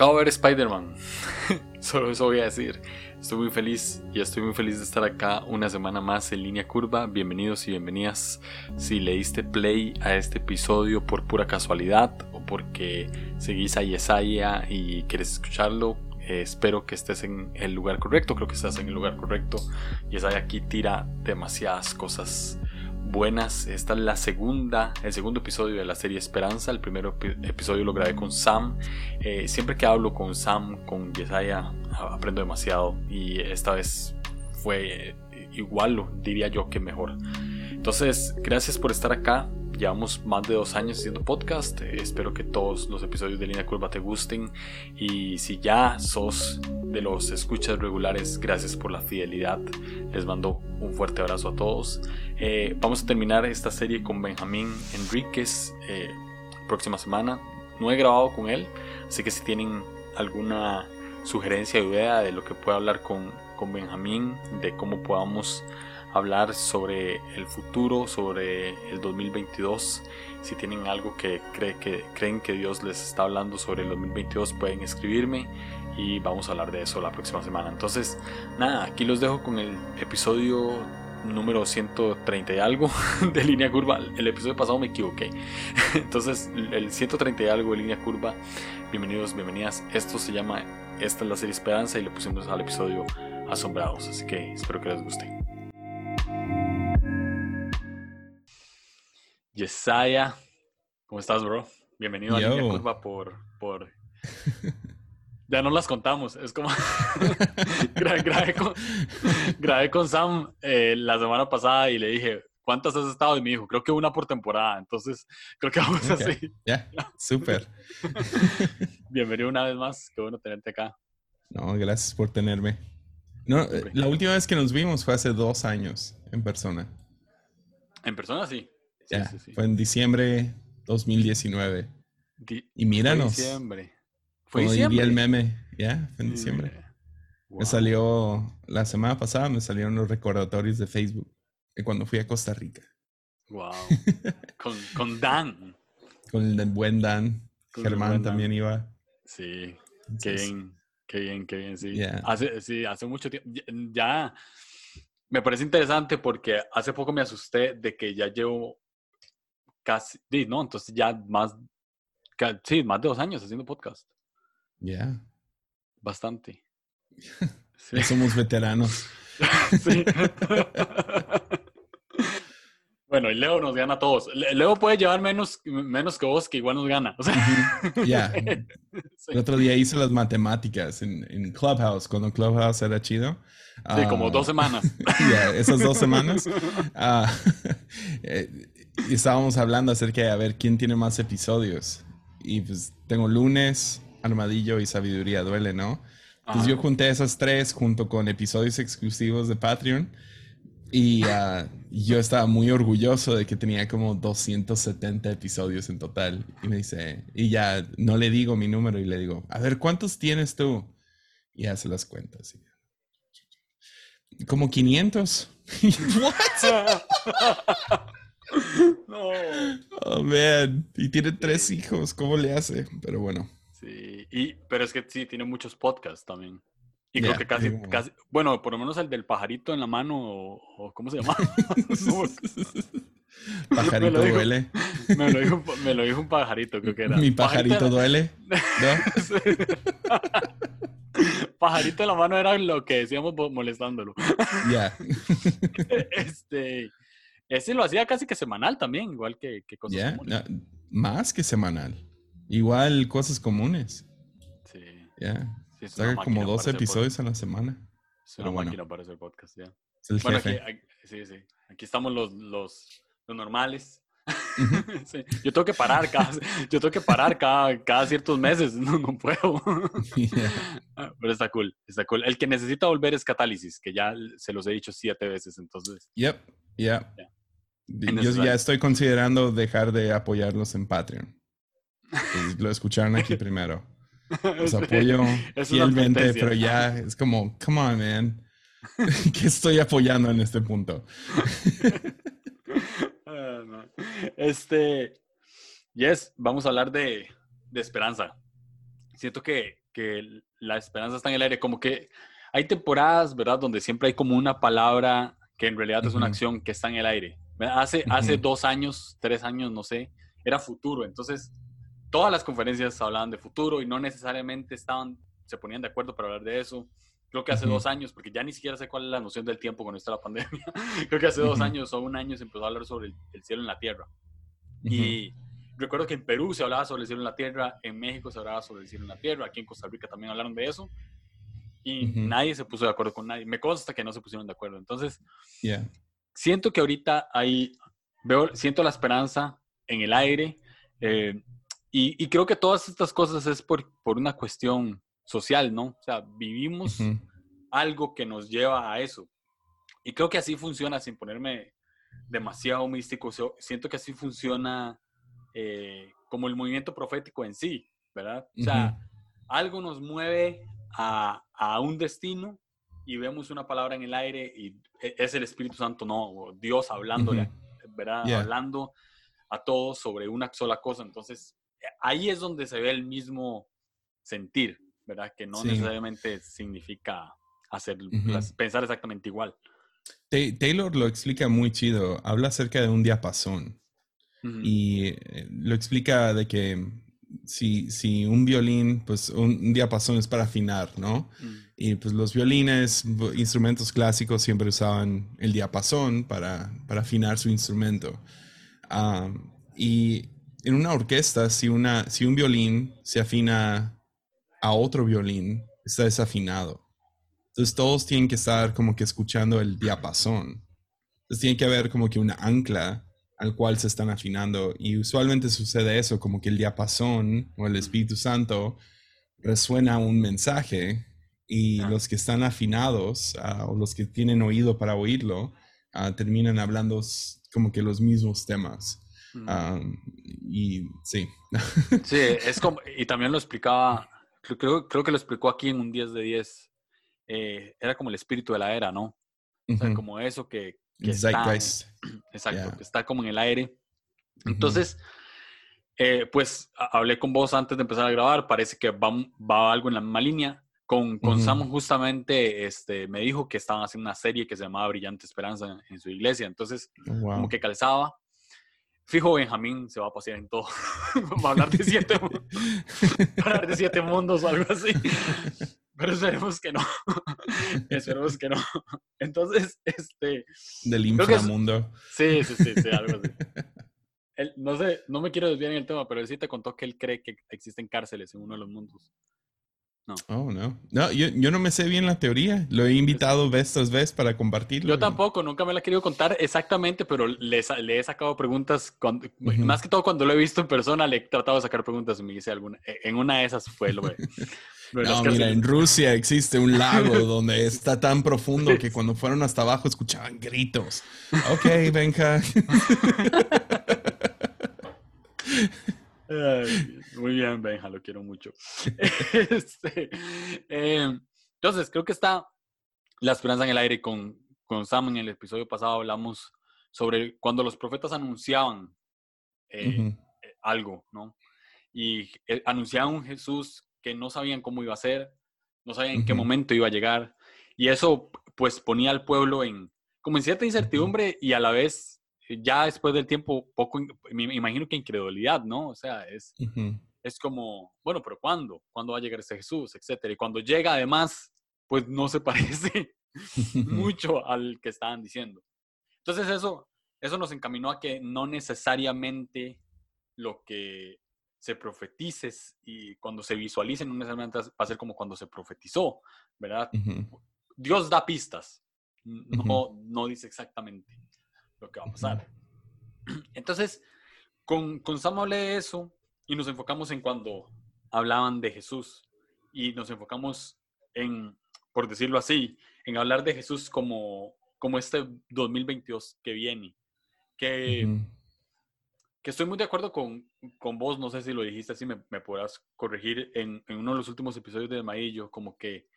Acabo de ver Spider-Man. Solo eso voy a decir. Estoy muy feliz y estoy muy feliz de estar acá una semana más en línea curva. Bienvenidos y bienvenidas. Si le diste play a este episodio por pura casualidad o porque seguís a Yesaya y quieres escucharlo, eh, espero que estés en el lugar correcto. Creo que estás en el lugar correcto. Yesaya aquí tira demasiadas cosas buenas. Esta es la segunda, el segundo episodio de la serie Esperanza. El primer episodio lo grabé con Sam. Eh, siempre que hablo con Sam, con Yesaya, aprendo demasiado. Y esta vez fue igual, diría yo que mejor. Entonces, gracias por estar acá. Llevamos más de dos años haciendo podcast. espero que todos los episodios de Línea Curva te gusten. Y si ya sos de los escuchas regulares, gracias por la fidelidad. Les mando un fuerte abrazo a todos. Eh, vamos a terminar esta serie con Benjamín Enríquez eh, próxima semana. No he grabado con él, así que si tienen alguna sugerencia o idea de lo que pueda hablar con, con Benjamín, de cómo podamos hablar sobre el futuro, sobre el 2022. Si tienen algo que, cree, que creen que Dios les está hablando sobre el 2022, pueden escribirme y vamos a hablar de eso la próxima semana. Entonces, nada, aquí los dejo con el episodio número 130 y algo de línea curva. El episodio pasado me equivoqué. Entonces, el 130 y algo de línea curva. Bienvenidos, bienvenidas. Esto se llama, esta es la serie Esperanza y le pusimos al episodio Asombrados. Así que espero que les guste. Yesaya, ¿cómo estás, bro? Bienvenido a Línea Curva por, por... Ya no las contamos, es como... grabé, con, Sam eh, la semana pasada y le dije, ¿cuántas has estado? Y me dijo, creo que una por temporada, entonces creo que vamos así. Ya, súper. Bienvenido una vez más, qué bueno tenerte acá. No, gracias por tenerme. No, la última vez que nos vimos fue hace dos años en persona. En persona sí fue en diciembre 2019. y míranos. Fue diciembre. Fue diciembre. el meme, ya, fue en diciembre. Me salió, la semana pasada me salieron los recordatorios de Facebook de cuando fui a Costa Rica. Wow. con, con, Dan. Con el buen Dan. Germán también iba. Sí, qué bien, qué bien, qué bien, sí. Hace, sí, hace mucho tiempo. Ya, me parece interesante porque hace poco me asusté de que ya llevo casi, no, entonces ya más, sí, más de dos años haciendo podcast. Ya. Bastante. somos veteranos. sí. Bueno, y Leo nos gana a todos. Leo puede llevar menos, menos que vos, que igual nos gana. Ya. El otro día hice las matemáticas en, Clubhouse, cuando Clubhouse era chido. Sí, como ah, dos semanas. Ya, esas dos semanas. Uh, y estábamos hablando acerca de a ver quién tiene más episodios. Y pues tengo lunes, Armadillo y Sabiduría Duele, ¿no? Entonces yo junté esas tres junto con episodios exclusivos de Patreon. Y ah, yo estaba muy orgulloso de que tenía como 270 episodios en total. Y me dice, y ya no le digo mi número y le digo, a ver, ¿cuántos tienes tú? Y hace las cuentas. Como 500. ¿What? no. Oh, man. Y tiene tres hijos. ¿Cómo le hace? Pero bueno. Sí, y, pero es que sí, tiene muchos podcasts también. Y creo que casi, casi, bueno, por lo menos el del pajarito en la mano, o, ¿cómo se llama? pajarito duele. Me lo, dijo, me lo, dijo, un pajarito, creo que era. Mi pajarito, duele. pajarito en la mano era lo que decíamos molestándolo. Ya. este, ese lo hacía casi que semanal también, igual que, cosas comunes. más que semanal. Igual cosas comunes. Sí. Ya. Saca como dos episodios a la semana. Es una máquina para hacer podcast, ya. bueno, Aquí, sí, sí. Aquí estamos los, los, los normales. Yo tengo que parar cada, yo tengo que parar cada, cada ciertos meses, no, no puedo. Ah, pero está cool, está cool. El que necesita volver es Catálisis, que ya se los he dicho siete veces, entonces. Yep, yep. Yo ya estoy considerando dejar de apoyarlos en Patreon. lo escucharon aquí primero. Los apoyo fielmente, pero ya es como, come on, man. ¿Qué estoy apoyando en este punto? Ah, este, yes, vamos a hablar de, de esperanza. Siento que que la esperanza está en el aire, como que hay temporadas, ¿verdad? Donde siempre hay como una palabra que en realidad es una acción que está en el aire. Hace, hace dos años, tres años, no sé, era futuro. Entonces, todas las conferencias hablaban de futuro y no necesariamente estaban, se ponían de acuerdo para hablar de eso. Creo que hace dos años, porque ya ni siquiera sé cuál es la noción del tiempo con esta la pandemia. Creo que hace dos años o un año se empezó a hablar sobre el, cielo en la tierra. Y recuerdo que en Perú se hablaba sobre el cielo en la tierra, en México se hablaba sobre el cielo en la tierra, aquí en Costa Rica también hablaron de eso. Y nadie se puso de acuerdo con nadie. Me consta que no se pusieron de acuerdo. Entonces, siento que ahorita hay, veo, siento la esperanza en el aire. Eh, y, creo que todas estas cosas es por, por una cuestión social, ¿no? O sea, vivimos algo que nos lleva a eso. Y creo que así funciona, sin ponerme demasiado místico, siento que así funciona eh, como el movimiento profético en sí, ¿verdad? O sea, algo nos mueve a, a, un destino y vemos una palabra en el aire y e, es el Espíritu Santo, no, Dios hablando, ¿verdad? Hablando a todos sobre una sola cosa. Entonces, ahí es donde se ve el mismo sentir, ¿verdad? Que no necesariamente significa hacer, pensar exactamente igual. Taylor lo explica muy chido. Habla acerca de un diapasón. Y eh, lo explica de que si, si un violín, pues un, diapasón es para afinar, ¿no? Mm. Y pues los violines, instrumentos clásicos siempre usaban el diapasón para, para afinar su instrumento. y en una orquesta, si, una, si un violín se afina a otro violín, está desafinado. Entonces todos tienen que estar como que escuchando el diapasón. Entonces tiene que haber como que una ancla al cual se están afinando. Y usualmente sucede eso, como que el diapasón o el Espíritu Santo resuena un mensaje y los que están afinados ah, o los que tienen oído para oírlo ah, terminan hablando como que los mismos temas. Mm. y sí. sí, es como, y también lo explicaba, creo, creo que lo explicó aquí en un 10 de 10. Eh, era como el espíritu de la era, ¿no? O sea, como eso que, está, exacto, que está como en el aire. Entonces, eh, pues hablé con vos antes de empezar a grabar, parece que va, va algo en la misma línea. Con, con Sam justamente este, me dijo que estaban haciendo una serie que se llamaba Brillante Esperanza en, su iglesia, entonces como que calzaba. Fijo, Benjamín se va a pasear en todo. va a hablar de siete, hablar de siete mundos o algo así. Pero esperemos que no. esperemos que no. Entonces, este. Del inframundo. sí, sí, sí, sí, algo así. no sé, no me quiero desviar en el tema, pero él sí te contó que él cree que existen cárceles en uno de los mundos. No. Oh, no. No, yo, yo, no me sé bien la teoría. Lo he invitado vez tras vez para compartirlo. Yo tampoco, nunca me la he querido contar exactamente, pero le, le he sacado preguntas, más que todo cuando lo he visto en persona, le he tratado de sacar preguntas y me dice alguna. E, en una de esas fue lo, no, mira, en Rusia existe un lago donde está tan profundo que cuando fueron hasta abajo escuchaban gritos. Ok, Muy bien, Benja, lo quiero mucho. Este, em, entonces, creo que está la esperanza en el aire. Con, con Sam en el episodio pasado hablamos sobre cuando los profetas anunciaban eh, eh, algo, ¿no? Y eh, anunciaban un Jesús que no sabían cómo iba a ser, no sabían en qué momento iba a llegar. Y eso, pues, ponía al pueblo en, como en cierta incertidumbre y a la vez ya después del tiempo, poco, me imagino que incredulidad, ¿no? O sea, es, es como, bueno, pero ¿cuándo? ¿Cuándo va a llegar ese Jesús? Etcétera. Y cuando llega, además, pues no se parece mucho al que estaban diciendo. Entonces eso, eso nos encaminó a que no necesariamente lo que se profetice y cuando se visualice no necesariamente va a ser como cuando se profetizó, ¿verdad? Dios da pistas, no, no dice exactamente lo que va a pasar. Entonces, con, con Sam hablé de eso y nos enfocamos en cuando hablaban de Jesús y nos enfocamos en, por decirlo así, en hablar de Jesús como, como este 2022 que viene. Que, que estoy muy de acuerdo con, con, vos, no sé si lo dijiste así, me, me podrás corregir en, en, uno de los últimos episodios de Maillo, como que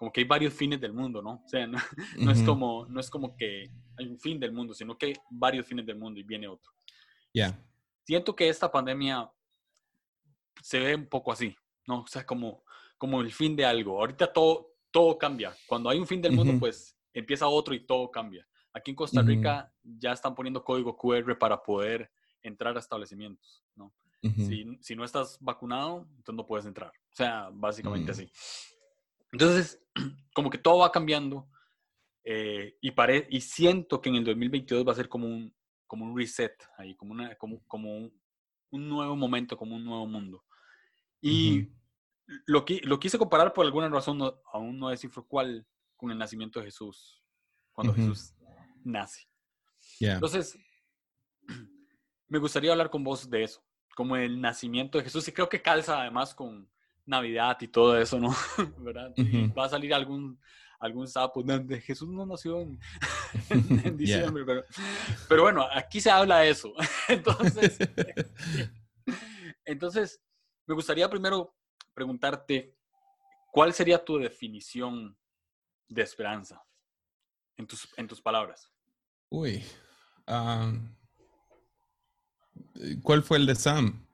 como que hay varios fines del mundo, ¿no? O sea, no, es, como, no es como que hay un fin del mundo, sino que hay varios fines del mundo y viene otro. Ya. Siento que esta pandemia se ve un poco así, ¿no? O sea, como, como el fin de algo. Ahorita todo, todo cambia. Cuando hay un fin del mundo, pues empieza otro y todo cambia. Aquí en Costa Rica ya están poniendo código QR para poder entrar a establecimientos, ¿no? si, si, no estás vacunado, entonces no puedes entrar. O sea, básicamente mm. así. Entonces, como que todo va cambiando eh, y, pare y siento que en el 2022 va a ser como un, como un reset ahí, como, una, como, como un, un nuevo momento, como un nuevo mundo. Y lo, que, lo quise comparar por alguna razón, aún no descifro cuál, con el nacimiento de Jesús, cuando Jesús nace. Entonces, me gustaría hablar con vos de eso, como el nacimiento de Jesús, y creo que calza además con Navidad y todo eso, ¿no? ¿Verdad? Va a salir algún, algún sapo, Jesús no nació en, diciembre, pero, pero, bueno, aquí se habla de eso. entonces, entonces, me gustaría primero preguntarte, ¿cuál sería tu definición de esperanza en tus, en tus palabras? Uy, ¿cuál fue el de Sam?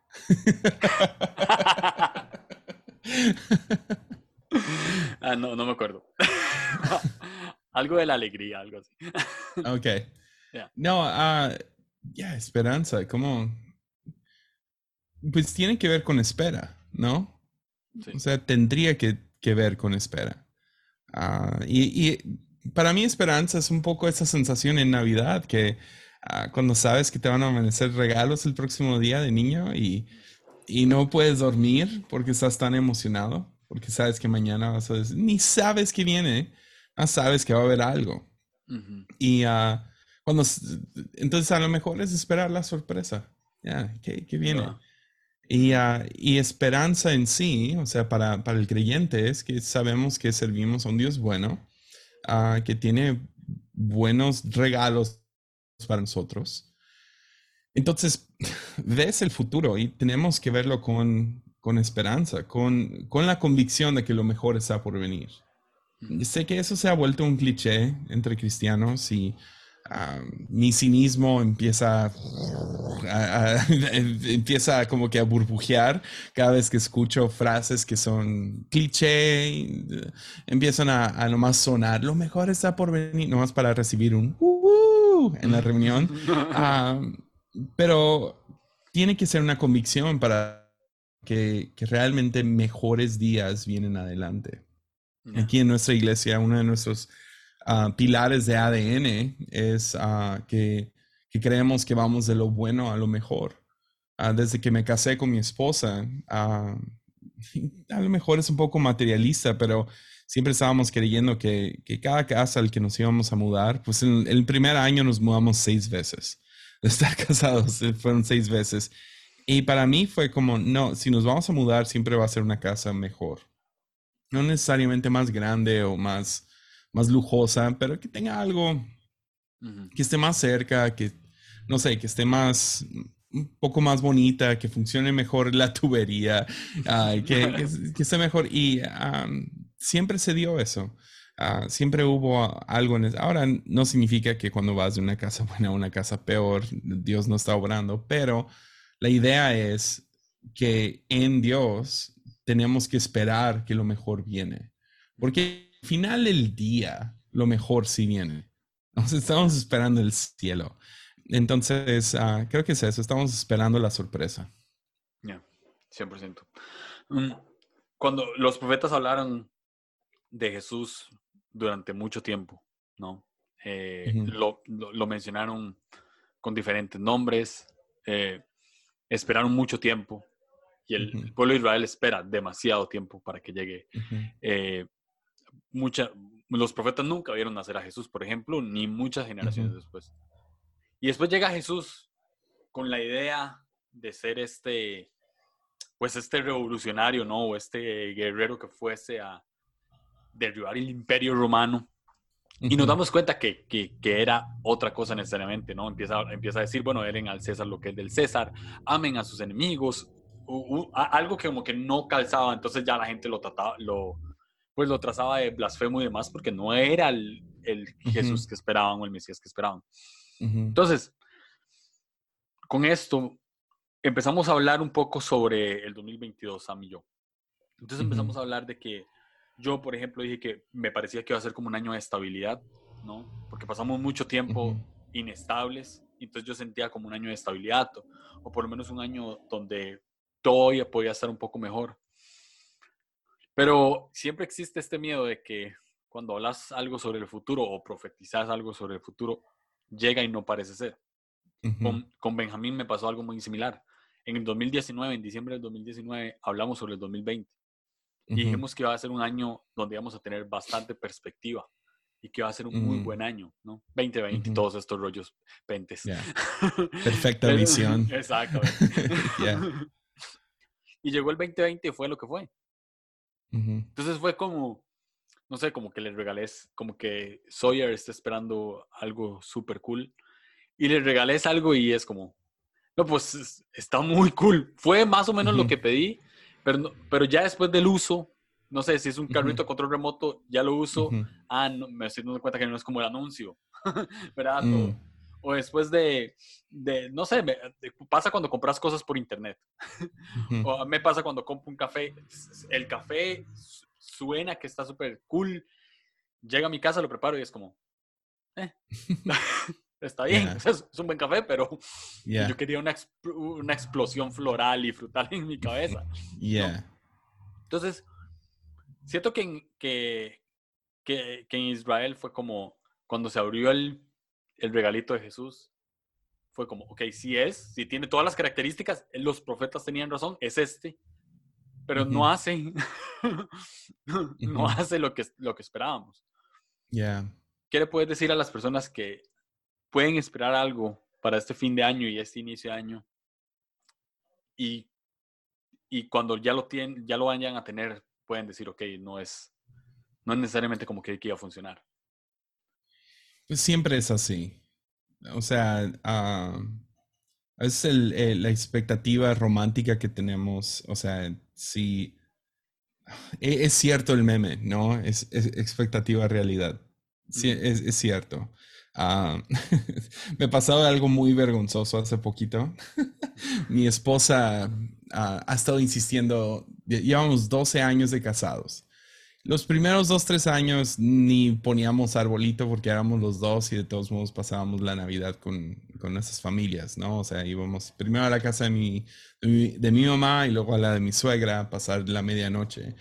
Ah, no, no me acuerdo. algo de la alegría, algo así. ok. No, uh, ya, esperanza, como... Pues tiene que ver con espera, ¿no? O sea, tendría que, que ver con espera. Uh, y, y, para mí esperanza es un poco esa sensación en Navidad que uh, cuando sabes que te van a amanecer regalos el próximo día de niño y, y no puedes dormir porque estás tan emocionado, porque sabes que mañana vas a decir, ni sabes que viene, ah, sabes que va a haber algo. Y uh, cuando, entonces a lo mejor es esperar la sorpresa. Ya, ¿qué, viene? Y, uh, y, esperanza en sí, o sea, para, para, el creyente es que sabemos que servimos a un Dios bueno, uh, que tiene buenos regalos para nosotros. Entonces, ves el futuro y tenemos que verlo con, con esperanza, con, con la convicción de que lo mejor está por venir. Sé que eso se ha vuelto un cliché entre cristianos y mi cinismo empieza a, empieza como que a burbujear cada vez que escucho frases que son cliché, empiezan a, a nomás sonar, lo mejor está por venir, nomás para recibir un uh, en la reunión. pero tiene que ser una convicción para que, que realmente mejores días vienen adelante. Aquí en nuestra iglesia, uno de nuestros ah, pilares de ADN es ah, que, creemos que vamos de lo bueno a lo mejor. Ah, desde que me casé con mi esposa, a lo mejor es un poco materialista, pero siempre estábamos creyendo que, cada casa al que nos íbamos a mudar, pues en el primer año nos mudamos seis veces. De estar casados, eh, fueron seis veces. Y para mí fue como, no, si nos vamos a mudar, siempre va a ser una casa mejor no necesariamente más grande o más, más lujosa, pero que tenga algo que esté más cerca, que, no sé, que esté más, un poco más bonita, que funcione mejor la tubería, que, que, esté mejor. Y siempre se dio eso. Ah, siempre hubo algo en eso. Ahora no significa que cuando vas de una casa buena a una casa peor, Dios no está obrando, pero la idea es que en Dios tenemos que esperar que lo mejor viene. Porque al final del día, lo mejor sí viene. Nos estamos esperando el cielo. Entonces, ah, creo que es eso, estamos esperando la sorpresa. Ya, 100%. Mm, cuando los profetas hablaron de Jesús durante mucho tiempo, ¿no? Eh, lo, mencionaron con diferentes nombres, eh, esperaron mucho tiempo y el, pueblo de Israel espera demasiado tiempo para que llegue. Eh, los profetas nunca vieron nacer a Jesús, por ejemplo, ni muchas generaciones después. Y después llega Jesús con la idea de ser este, pues este revolucionario, ¿no? O este guerrero que fuese a derribar el imperio romano. Y nos damos cuenta que, que, que, era otra cosa necesariamente, ¿no? Empieza, empieza a decir, bueno, eren al César lo que es del César, amen a sus enemigos, algo que como que no calzaba, entonces ya la gente lo trataba, lo, pues lo trazaba de blasfemo y demás, porque no era el, el Jesús que esperaban o el Mesías que esperaban. Entonces, con esto empezamos a hablar un poco sobre el 2022, Sam y yo. Entonces empezamos a hablar de que yo, por ejemplo, dije que me parecía que iba a ser como un año de estabilidad, ¿no? Porque pasamos mucho tiempo inestables, entonces yo sentía como un año de estabilidad, o por lo menos un año donde todo ya podía estar un poco mejor. Pero siempre existe este miedo de que cuando hablas algo sobre el futuro o profetizas algo sobre el futuro, llega y no parece ser. con, con, Benjamín me pasó algo muy similar. En el 2019, en diciembre del 2019, hablamos sobre el 2020. Y dijimos que iba a ser un año donde íbamos a tener bastante perspectiva y que iba a ser un muy mm. buen año, ¿no? 2020 y todos estos rollos pentes. Perfecta visión. Exactamente. Y llegó el 2020 y fue lo que fue. Entonces fue como, no sé, como que le regalé, como que Sawyer está esperando algo súper cool y le regalé algo y es como, no, pues está muy cool. Fue más o menos lo que pedí, pero, pero ya después del uso, no sé si es un carrito de control remoto, ya lo uso. Ah, no, me estoy dando cuenta que no es como el anuncio, ¿verdad? Mm. O, después de, de, no sé, me, pasa cuando compras cosas por internet. o me pasa cuando compro un café. El café suena que está súper cool. Llega a mi casa, lo preparo y es como, eh, está bien, es, un buen café, pero yo quería una, una, explosión floral y frutal en mi cabeza. Yeah. Entonces, siento que en, que, que, en Israel fue como cuando se abrió el, el regalito de Jesús, fue como, ok, si es, si tiene todas las características, los profetas tenían razón, es este, pero no hace, no hace lo que, lo que esperábamos. Yeah. ¿Qué le puedes decir a las personas que pueden esperar algo para este fin de año y este inicio de año? Y, y cuando ya lo tienen, ya lo vayan a tener, pueden decir, ok, no es, no es necesariamente como que, iba a funcionar. Pues siempre es así. O sea, uh, es el, la expectativa romántica que tenemos. O sea, si e, es, cierto el meme, ¿no? Es, expectativa realidad. Sí, es, es cierto. Uh, me pasó algo muy vergonzoso hace poquito. Mi esposa ha estado insistiendo, llevamos 12 años de casados. Los primeros dos, tres años ni poníamos arbolito porque éramos los dos y de todos modos pasábamos la Navidad con, con nuestras familias, ¿no? O sea, íbamos primero a la casa de mi, de mi, mamá y luego a la de mi suegra a pasar la medianoche.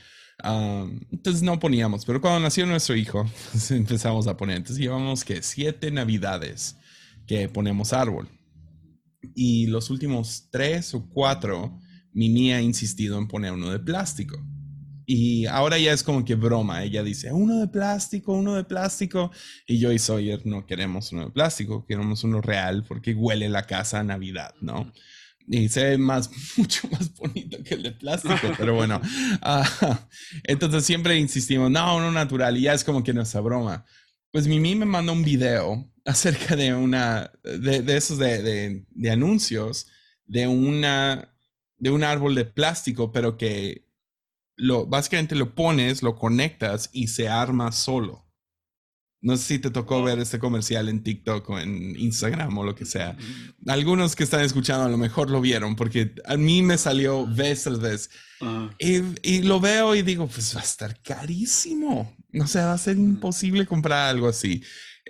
Entonces no poníamos, pero cuando nació nuestro hijo empezamos a poner. Entonces llevamos que siete Navidades que ponemos árbol. Y los últimos tres o cuatro Mimi ha insistido en poner uno de plástico. Y ahora ya es como que broma. Ella dice, uno de plástico, uno de plástico. Y yo y Sawyer no queremos uno de plástico, queremos uno real porque huele la casa a Navidad, ¿no? Y se ve más, mucho más bonito que el de plástico, pero bueno. Ah, entonces siempre insistimos, no, uno natural. Y ya es como que nuestra broma. Pues Mimi me mandó un video acerca de una, de, de esos de, de, de anuncios, de una de un árbol de plástico, pero que lo, básicamente lo pones, lo conectas y se arma solo. No sé si te tocó ver este comercial en TikTok o en Instagram o lo que sea. Algunos que están escuchando a lo mejor lo vieron porque a mí me salió vez tras vez. y, y, lo veo y digo, pues va a estar carísimo. No sé, va a ser imposible comprar algo así.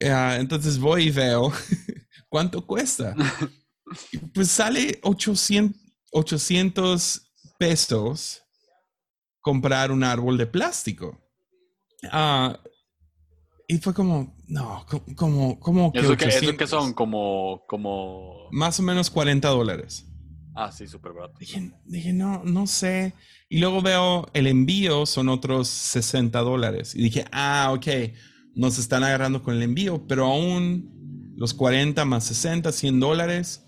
Ah, entonces voy y veo cuánto cuesta. pues sale 800, 800 pesos comprar un árbol de plástico. Ah, y fue como, no, como, como que, ¿Eso, que, son como, como... Más o menos 40 dólares. Ah, sí, súper barato. Dije, dije, no, no sé. Y luego veo el envío son otros 60 dólares. Y dije, ah, ok, nos están agarrando con el envío, pero aún los 40 más 60, 100 dólares,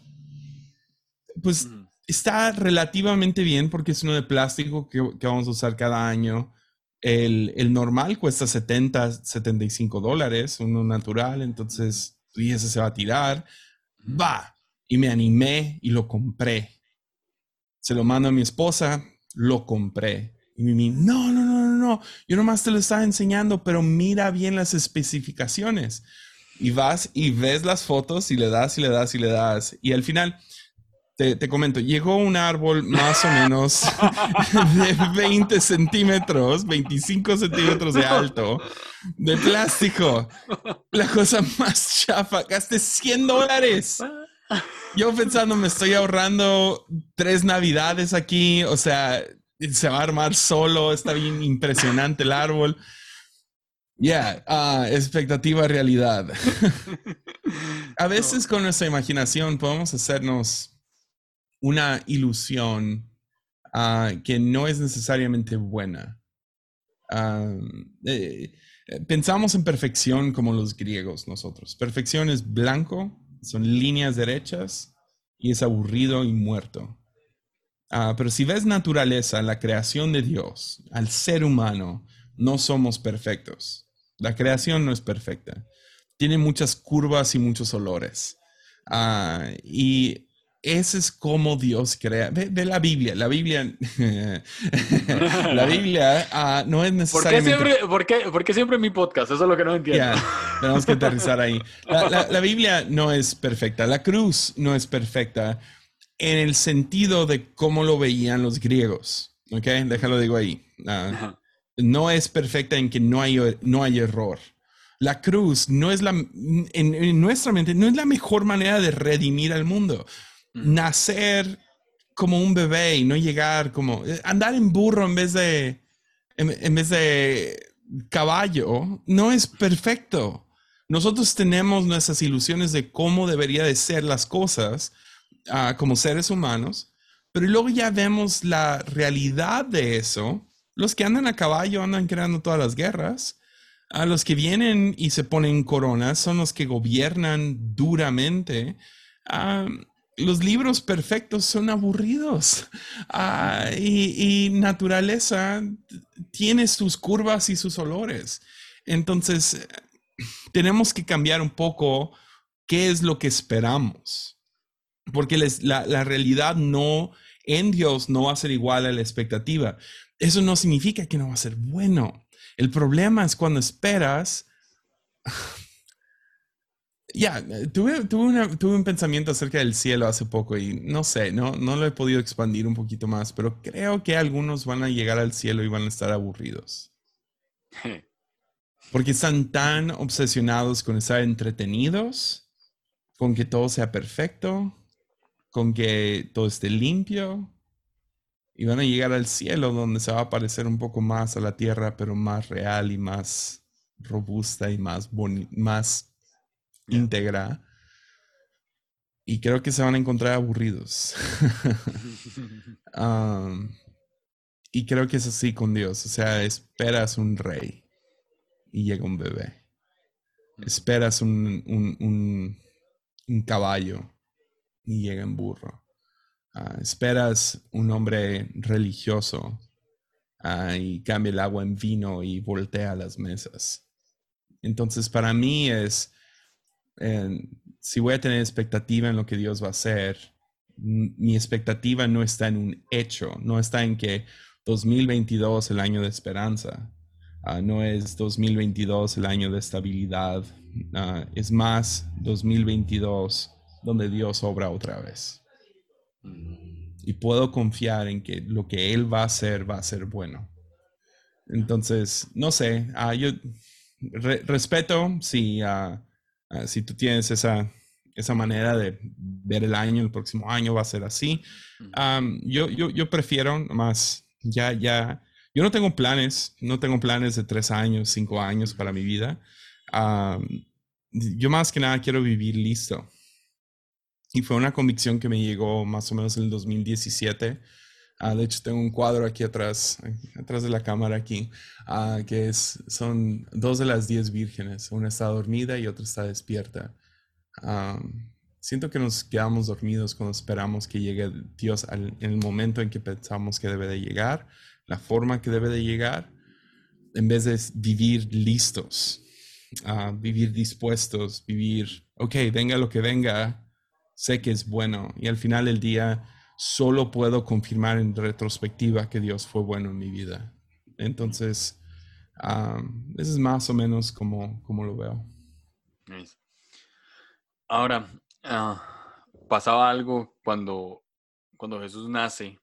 pues está relativamente bien porque es uno de plástico que, vamos a usar cada año. El, normal cuesta 70, 75 dólares, uno natural, entonces, y ese se va a tirar. Va. Y me animé y lo compré. Se lo mando a mi esposa, lo compré. Y mi no, no, no, no, no. Yo nomás te lo estaba enseñando, pero mira bien las especificaciones. Y vas y ves las fotos y le das y le das y le das. Y al final, te, comento, llegó un árbol más o menos de 20 centímetros, 25 centímetros de alto, de plástico. La cosa más chafa, gasté 100 dólares. Yo pensando, me estoy ahorrando tres navidades aquí, o sea, se va a armar solo, está bien impresionante el árbol. Ya, yeah, expectativa realidad. a veces con nuestra imaginación podemos hacernos una ilusión ah, que no es necesariamente buena. Ah, eh, eh, pensamos en perfección como los griegos nosotros. Perfección es blanco, son líneas derechas y es aburrido y muerto. Ah, pero si ves naturaleza, la creación de Dios, al ser humano, no somos perfectos. La creación no es perfecta. Tiene muchas curvas y muchos olores. y ese es como Dios crea. Ve, la Biblia. La Biblia. la Biblia ah, no es necesariamente. ¿Por qué, siempre, por, qué, siempre mi podcast? Eso es lo que no entiendo. tenemos que aterrizar ahí. La, Biblia no es perfecta. La cruz no es perfecta en el sentido de cómo lo veían los griegos. ¿Ok? Déjalo digo ahí. Ah, no es perfecta en que no hay, no hay error. La cruz no es la, en nuestra mente, no es la mejor manera de redimir al mundo nacer como un bebé y no llegar como eh, andar en burro en vez de en, vez de caballo no es perfecto. Nosotros tenemos nuestras ilusiones de cómo debería de ser las cosas ah, como seres humanos, pero luego ya vemos la realidad de eso. Los que andan a caballo andan creando todas las guerras. A los que vienen y se ponen coronas son los que gobiernan duramente. Ah, los libros perfectos son aburridos ah, y, naturaleza tiene sus curvas y sus olores. Entonces, tenemos que cambiar un poco qué es lo que esperamos, porque la, la realidad no en Dios no va a ser igual a la expectativa. Eso no significa que no va a ser bueno. El problema es cuando esperas ya, tuve, tuve, un pensamiento acerca del cielo hace poco y no sé, no, no lo he podido expandir un poquito más, pero creo que algunos van a llegar al cielo y van a estar aburridos. Porque están tan obsesionados con estar entretenidos, con que todo sea perfecto, con que todo esté limpio, y van a llegar al cielo donde se va a parecer un poco más a la tierra, pero más real y más robusta y más, más íntegra. Y creo que se van a encontrar aburridos. y creo que es así con Dios. O sea, esperas un rey y llega un bebé. Esperas un, un, un, caballo y llega en burro. Ah, esperas un hombre religioso ah, y cambia el agua en vino y voltea las mesas. Entonces, para mí es si voy a tener expectativa en lo que Dios va a hacer, mi expectativa no está en un hecho, no está en que 2022 el año de esperanza, ah, no es 2022 el año de estabilidad, ah, es más 2022 donde Dios obra otra vez. Y puedo confiar en que lo que Él va a hacer va a ser bueno. Entonces, no sé, ah, yo respeto si Ah, si tú tienes esa, esa manera de ver el año, el próximo año va a ser así. yo, yo, yo prefiero más, ya, ya, yo no tengo planes, no tengo planes de tres años, cinco años para mi vida. yo más que nada quiero vivir listo. Y fue una convicción que me llegó más o menos en el 2017 Ah, de hecho, tengo un cuadro aquí atrás, atrás de la cámara aquí, ah, que es, son dos de las diez vírgenes. Una está dormida y otra está despierta. siento que nos quedamos dormidos cuando esperamos que llegue Dios en el momento en que pensamos que debe de llegar, la forma que debe de llegar, en vez de vivir listos, ah, vivir dispuestos, vivir, ok, venga lo que venga, sé que es bueno. Y al final del día solo puedo confirmar en retrospectiva que Dios fue bueno en mi vida. Entonces, eso es más o menos como, como lo veo. Ahora, ah, pasaba algo cuando cuando Jesús nace,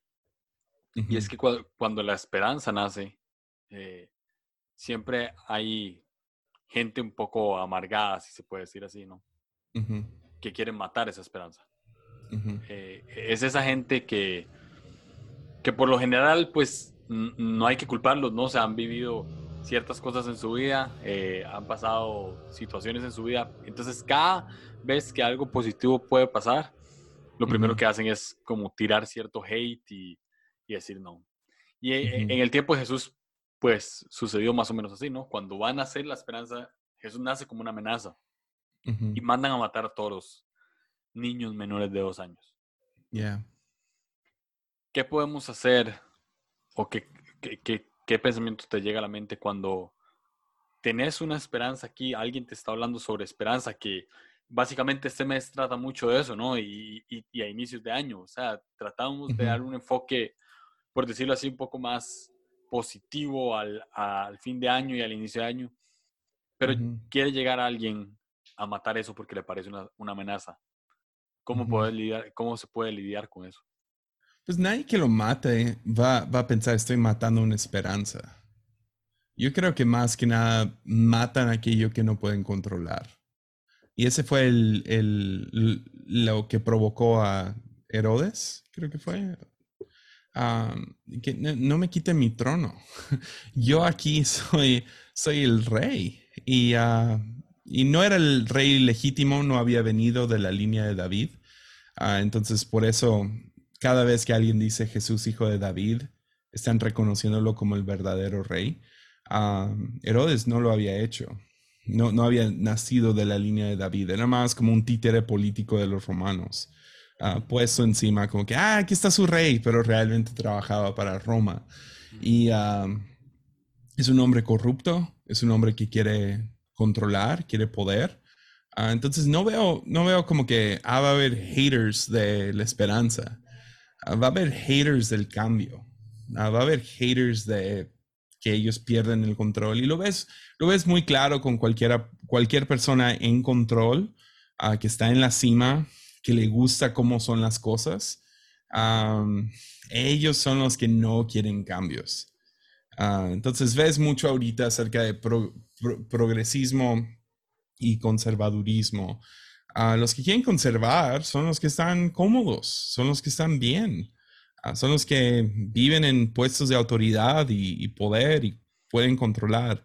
y es que cuando, la esperanza nace, eh, siempre hay gente un poco amargada, si se puede decir así, ¿no? Que quieren matar esa esperanza. Eh, es esa gente que, que por lo general, pues, no hay que culparlos, ¿no? se han vivido ciertas cosas en su vida, eh, han pasado situaciones en su vida. Entonces, cada vez que algo positivo puede pasar, lo primero que hacen es como tirar cierto hate y, y decir no. Y e, en el tiempo de Jesús, pues sucedió más o menos así, ¿no? Cuando van a nacer la esperanza, Jesús nace como una amenaza y mandan a matar a todos los niños menores de dos años. Yeah. ¿Qué podemos hacer o qué, qué, qué, pensamiento te llega a la mente cuando tenés una esperanza aquí, alguien te está hablando sobre esperanza, que básicamente este mes trata mucho de eso, ¿no? Y, y, a inicios de año, o sea, tratamos de dar un enfoque, por decirlo así, un poco más positivo al, al fin de año y al inicio de año, pero quiere llegar a alguien a matar eso porque le parece una, una amenaza. ¿Cómo, lidiar, ¿Cómo se puede lidiar con eso? Pues nadie que lo mate va, va a pensar, estoy matando una esperanza. Yo creo que más que nada matan aquello que no pueden controlar. Y ese fue el, el, lo que provocó a Herodes, creo que fue. que no, me quite mi trono. Yo aquí soy, soy el rey. Y, uh, y no era el rey legítimo, no había venido de la línea de David. Ah, entonces, por eso, cada vez que alguien dice Jesús, hijo de David, están reconociéndolo como el verdadero rey. Ah, Herodes no lo había hecho. No, no había nacido de la línea de David. Era más como un títere político de los romanos. Uh, puesto encima como que, ah, aquí está su rey, pero realmente trabajaba para Roma. Y es un hombre corrupto, es un hombre que quiere controlar, quiere poder. Ah, entonces no veo, no veo como que ah, va a haber haters de la esperanza. Ah, va a haber haters del cambio. va a haber haters de que ellos pierden el control. Y lo ves, lo ves muy claro con cualquiera, cualquier persona en control que está en la cima, que le gusta cómo son las cosas. ellos son los que no quieren cambios. entonces ves mucho ahorita acerca de progresismo y conservadurismo. Uh, los que quieren conservar son los que están cómodos, son los que están bien, ah, son los que viven en puestos de autoridad y, poder y pueden controlar.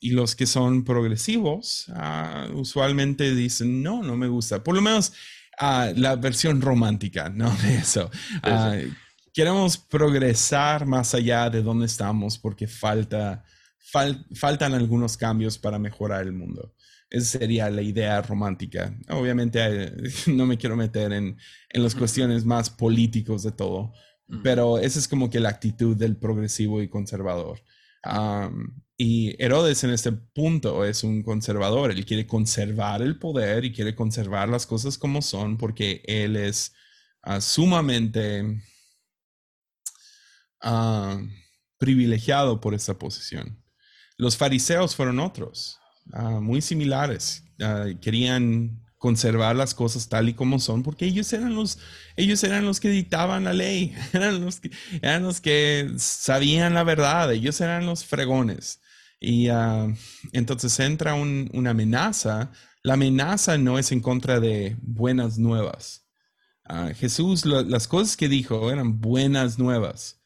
y los que son progresivos ah, usualmente dicen, no, no me gusta. Por lo menos la versión romántica, ¿no? De eso. queremos progresar más allá de donde estamos porque falta faltan algunos cambios para mejorar el mundo. Esa sería la idea romántica. Obviamente eh, no me quiero meter en, en las cuestiones más políticos de todo, pero esa es como que la actitud del progresivo y conservador. y Herodes en este punto es un conservador. Él quiere conservar el poder y quiere conservar las cosas como son porque él es ah, sumamente ah, privilegiado por esa posición. Los fariseos fueron otros, ah, muy similares. Ah, querían conservar las cosas tal y como son, porque ellos eran los, ellos eran los que dictaban la ley, eran los que, sabían la verdad, ellos eran los fregones. Y ah, entonces entra una amenaza. La amenaza no es en contra de buenas nuevas. Jesús, las cosas que dijo eran buenas nuevas,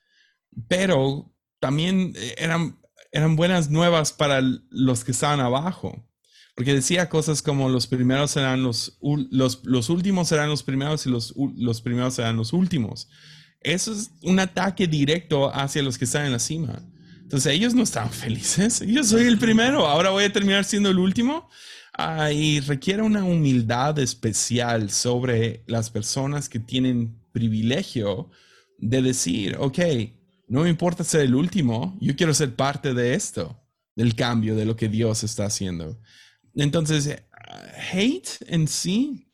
pero también eh, eran, eran buenas nuevas para los que estaban abajo. Porque decía cosas como los primeros serán los, los, los últimos serán los primeros y los, los primeros serán los últimos. Eso es un ataque directo hacia los que están en la cima. Entonces ellos no estaban felices. Yo soy el primero, ahora voy a terminar siendo el último. Ah, y requiere una humildad especial sobre las personas que tienen privilegio de decir, ok, no me importa ser el último, yo quiero ser parte de esto, del cambio, de lo que Dios está haciendo. Entonces, hate en sí,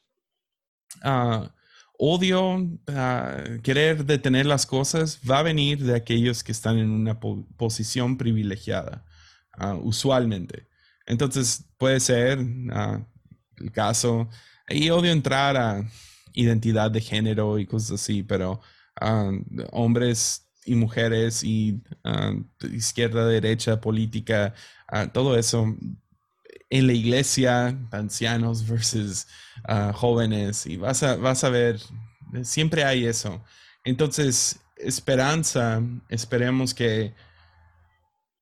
ah, odio, ah, querer detener las cosas, va a venir de aquellos que están en una posición privilegiada, ah, usualmente. Entonces, puede ser el caso, y odio entrar a identidad de género y cosas así, pero hombres y mujeres y ah, izquierda, derecha, política, todo eso en la iglesia, ancianos versus jóvenes, y vas a, vas a ver, siempre hay eso. Entonces, esperanza, esperemos que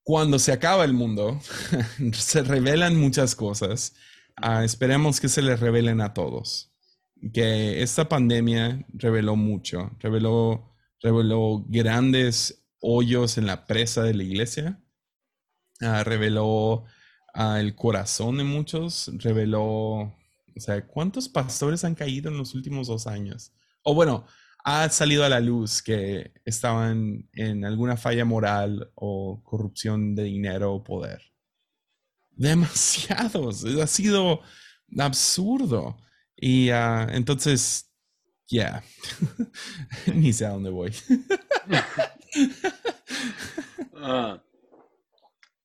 cuando se acaba el mundo, se revelan muchas cosas. esperemos que se les revelen a todos que esta pandemia reveló mucho, reveló, reveló grandes hoyos en la presa de la iglesia, ah, reveló ah, el corazón de muchos, reveló, o sea, ¿cuántos pastores han caído en los últimos dos años? O bueno, ha salido a la luz que estaban en alguna falla moral o corrupción de dinero o poder. Demasiados, ha sido absurdo. Y uh, entonces, yeah. ni sé a dónde voy. uh,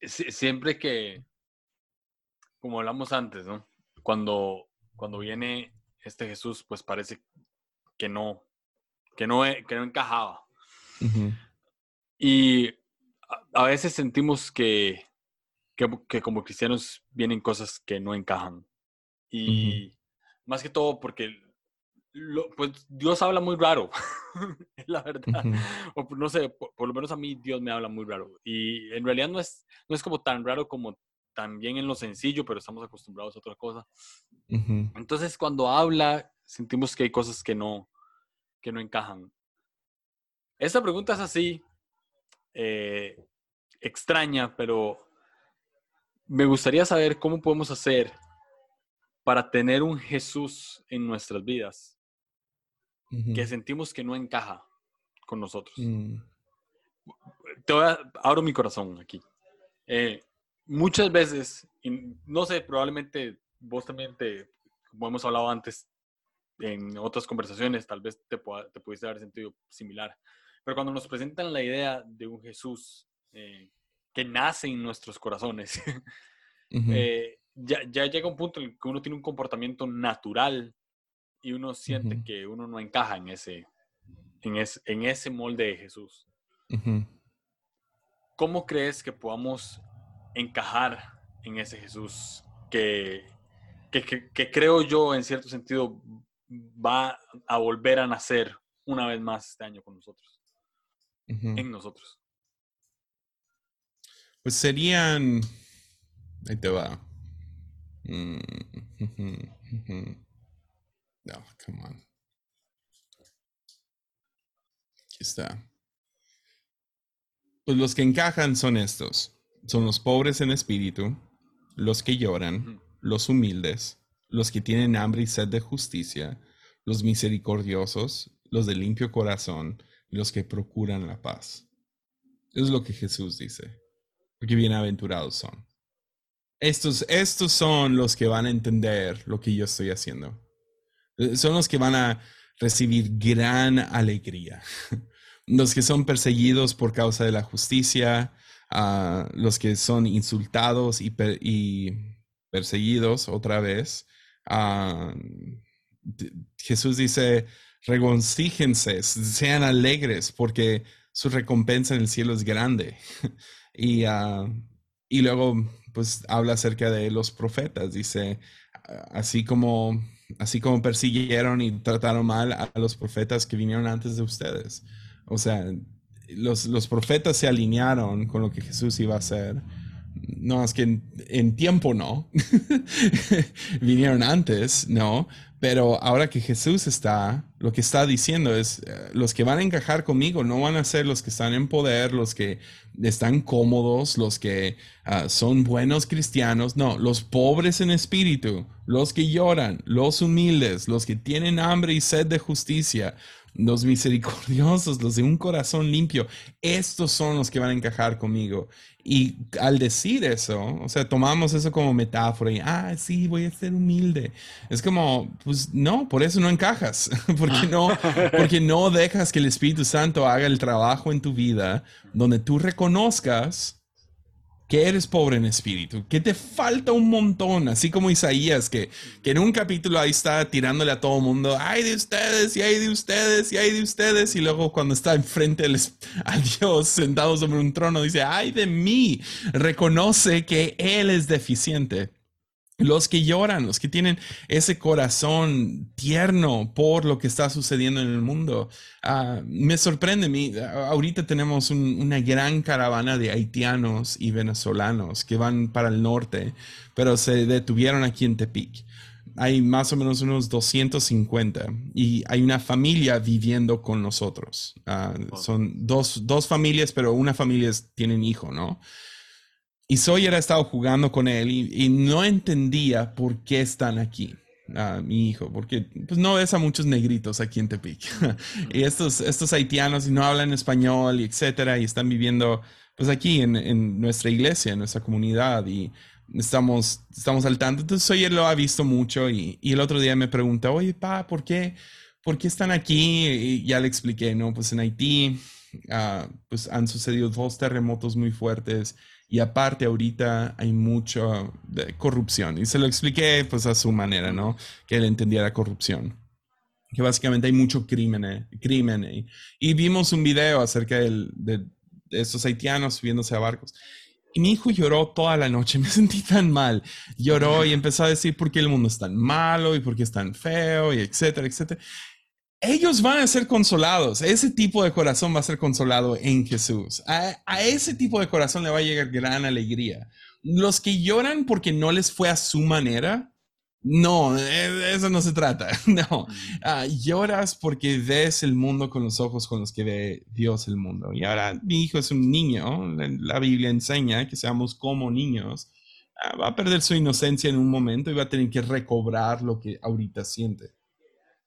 siempre que, como hablamos antes, ¿no? Cuando, cuando viene este Jesús, pues parece que no, que no, que no encajaba. Uh -huh. Y a, a, veces sentimos que, que, que, como cristianos vienen cosas que no encajan. Y, más que todo porque lo, pues Dios habla muy raro, la verdad. O no sé, por, lo menos a mí Dios me habla muy raro. Y en realidad no es, no es como tan raro como también en lo sencillo, pero estamos acostumbrados a otra cosa. Entonces cuando habla, sentimos que hay cosas que no, que no encajan. Esta pregunta es así, eh, extraña, pero me gustaría saber cómo podemos hacer para tener un Jesús en nuestras vidas que sentimos que no encaja con nosotros. Mm. Te voy a, abro mi corazón aquí. Eh, muchas veces, y no sé, probablemente vos también te, como hemos hablado antes en otras conversaciones, tal vez te, te pudiste haber sentido similar. Pero cuando nos presentan la idea de un Jesús eh, que nace en nuestros corazones, eh, ya, ya, llega un punto en el que uno tiene un comportamiento natural y uno siente que uno no encaja en ese, en, en ese molde de Jesús. ¿Cómo crees que podamos encajar en ese Jesús que, que, que, creo yo en cierto sentido va a volver a nacer una vez más este año con nosotros? En nosotros. Pues serían, ahí te va, Mm, no, come on. Aquí está. Pues los que encajan son estos. Son los pobres en espíritu, los que lloran, los humildes, los que tienen hambre y sed de justicia, los misericordiosos, los de limpio corazón, y los que procuran la paz. es lo que Jesús dice. Porque bienaventurados son. Estos, estos son los que van a entender lo que yo estoy haciendo. Eh, son los que van a recibir gran alegría. Los que son perseguidos por causa de la justicia, uh, los que son insultados y, per y perseguidos otra vez. Uh, Jesús dice, regocíjense, sean alegres, porque su recompensa en el cielo es grande. y, uh, y luego pues habla acerca de los profetas, dice, así como, así como persiguieron y trataron mal a los profetas que vinieron antes de ustedes. O sea, los, los profetas se alinearon con lo que Jesús iba a hacer. No, es que en, tiempo no. Vinieron antes, no. Pero ahora que Jesús está, lo que está diciendo es, eh, los que van a encajar conmigo no van a ser los que están en poder, los que están cómodos, los que ah, son buenos cristianos, no, los pobres en espíritu, los que lloran, los humildes, los que tienen hambre y sed de justicia, los misericordiosos, los de un corazón limpio, estos son los que van a encajar conmigo. Y al decir eso, o sea, tomamos eso como metáfora y, ah, sí, voy a ser humilde. Es como, pues no, por eso no encajas, porque no, porque no dejas que el Espíritu Santo haga el trabajo en tu vida donde tú reconozcas que eres pobre en espíritu, que te falta un montón, así como Isaías, que, que en un capítulo ahí está tirándole a todo el mundo, ay de ustedes, y ay de ustedes, y ay de ustedes, y luego cuando está enfrente a Dios sentado sobre un trono, dice, ay de mí, reconoce que Él es deficiente. Los que lloran, los que tienen ese corazón tierno por lo que está sucediendo en el mundo. Ah, me sorprende, mi, ahorita tenemos una gran caravana de haitianos y venezolanos que van para el norte, pero se detuvieron aquí en Tepic. Hay más o menos unos 250 y hay una familia viviendo con nosotros. Ah, son dos, dos familias, pero una familia tienen hijo, ¿no? Y Sawyer ha estado jugando con él y, no entendía por qué están aquí. mi hijo, porque pues no ves a muchos negritos aquí en Tepic. y estos, estos haitianos y no hablan español y etcétera, y están viviendo pues aquí en, en, nuestra iglesia, en nuestra comunidad y estamos, estamos al tanto. Entonces Sawyer lo ha visto mucho y, y el otro día me pregunta, oye, pa, ¿por qué, ¿por qué están aquí? Y ya le expliqué, ¿no? Pues en Haití ah, pues han sucedido dos terremotos muy fuertes y aparte ahorita hay mucha corrupción. Y se lo expliqué pues a su manera, ¿no? Que él entendiera corrupción. Que básicamente hay mucho crimen, eh, crimen. Y vimos un video acerca de, de estos haitianos subiéndose a barcos. Y mi hijo lloró toda la noche, me sentí tan mal. Lloró y empezó a decir por qué el mundo es tan malo y por qué es tan feo y etcétera, etcétera ellos van a ser consolados. Ese tipo de corazón va a ser consolado en Jesús. A, ese tipo de corazón le va a llegar gran alegría. Los que lloran porque no les fue a su manera, no, e, eso no se trata. No, ah, lloras porque ves el mundo con los ojos con los que ve Dios el mundo. Y ahora mi hijo es un niño, la Biblia enseña que seamos como niños. Ah, va a perder su inocencia en un momento y va a tener que recobrar lo que ahorita siente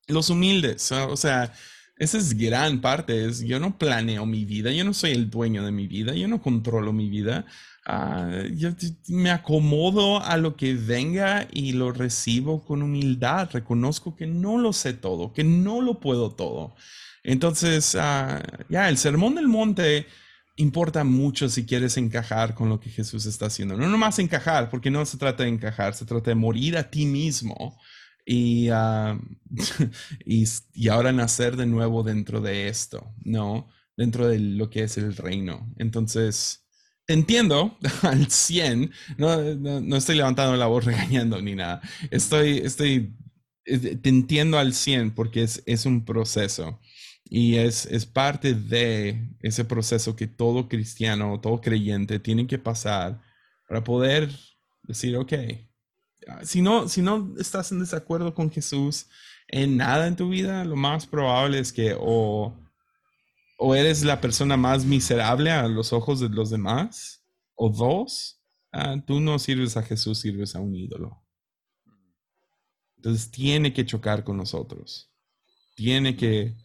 los humildes, o sea, esa es gran parte, es yo no planeo mi vida, yo no soy el dueño de mi vida, yo no controlo mi vida, ah, yo me acomodo a lo que venga y lo recibo con humildad, reconozco que no lo sé todo, que no lo puedo todo. Entonces, ah, ya, el sermón del monte importa mucho si quieres encajar con lo que Jesús está haciendo. No nomás encajar, porque no se trata de encajar, se trata de morir a ti mismo Ah, y, y, ahora nacer de nuevo dentro de esto, ¿no? Dentro de lo que es el reino. Entonces, entiendo al 100, no, no, estoy levantando la voz regañando ni nada, estoy, estoy, te entiendo al 100 porque es, es un proceso. Y es, es parte de ese proceso que todo cristiano, todo creyente tiene que pasar para poder decir, ok, si no, si no estás en desacuerdo con Jesús en nada en tu vida, lo más probable es que o, o eres la persona más miserable a los ojos de los demás, o dos, ah, tú no sirves a Jesús, sirves a un ídolo. Entonces tiene que chocar con nosotros. Tiene que,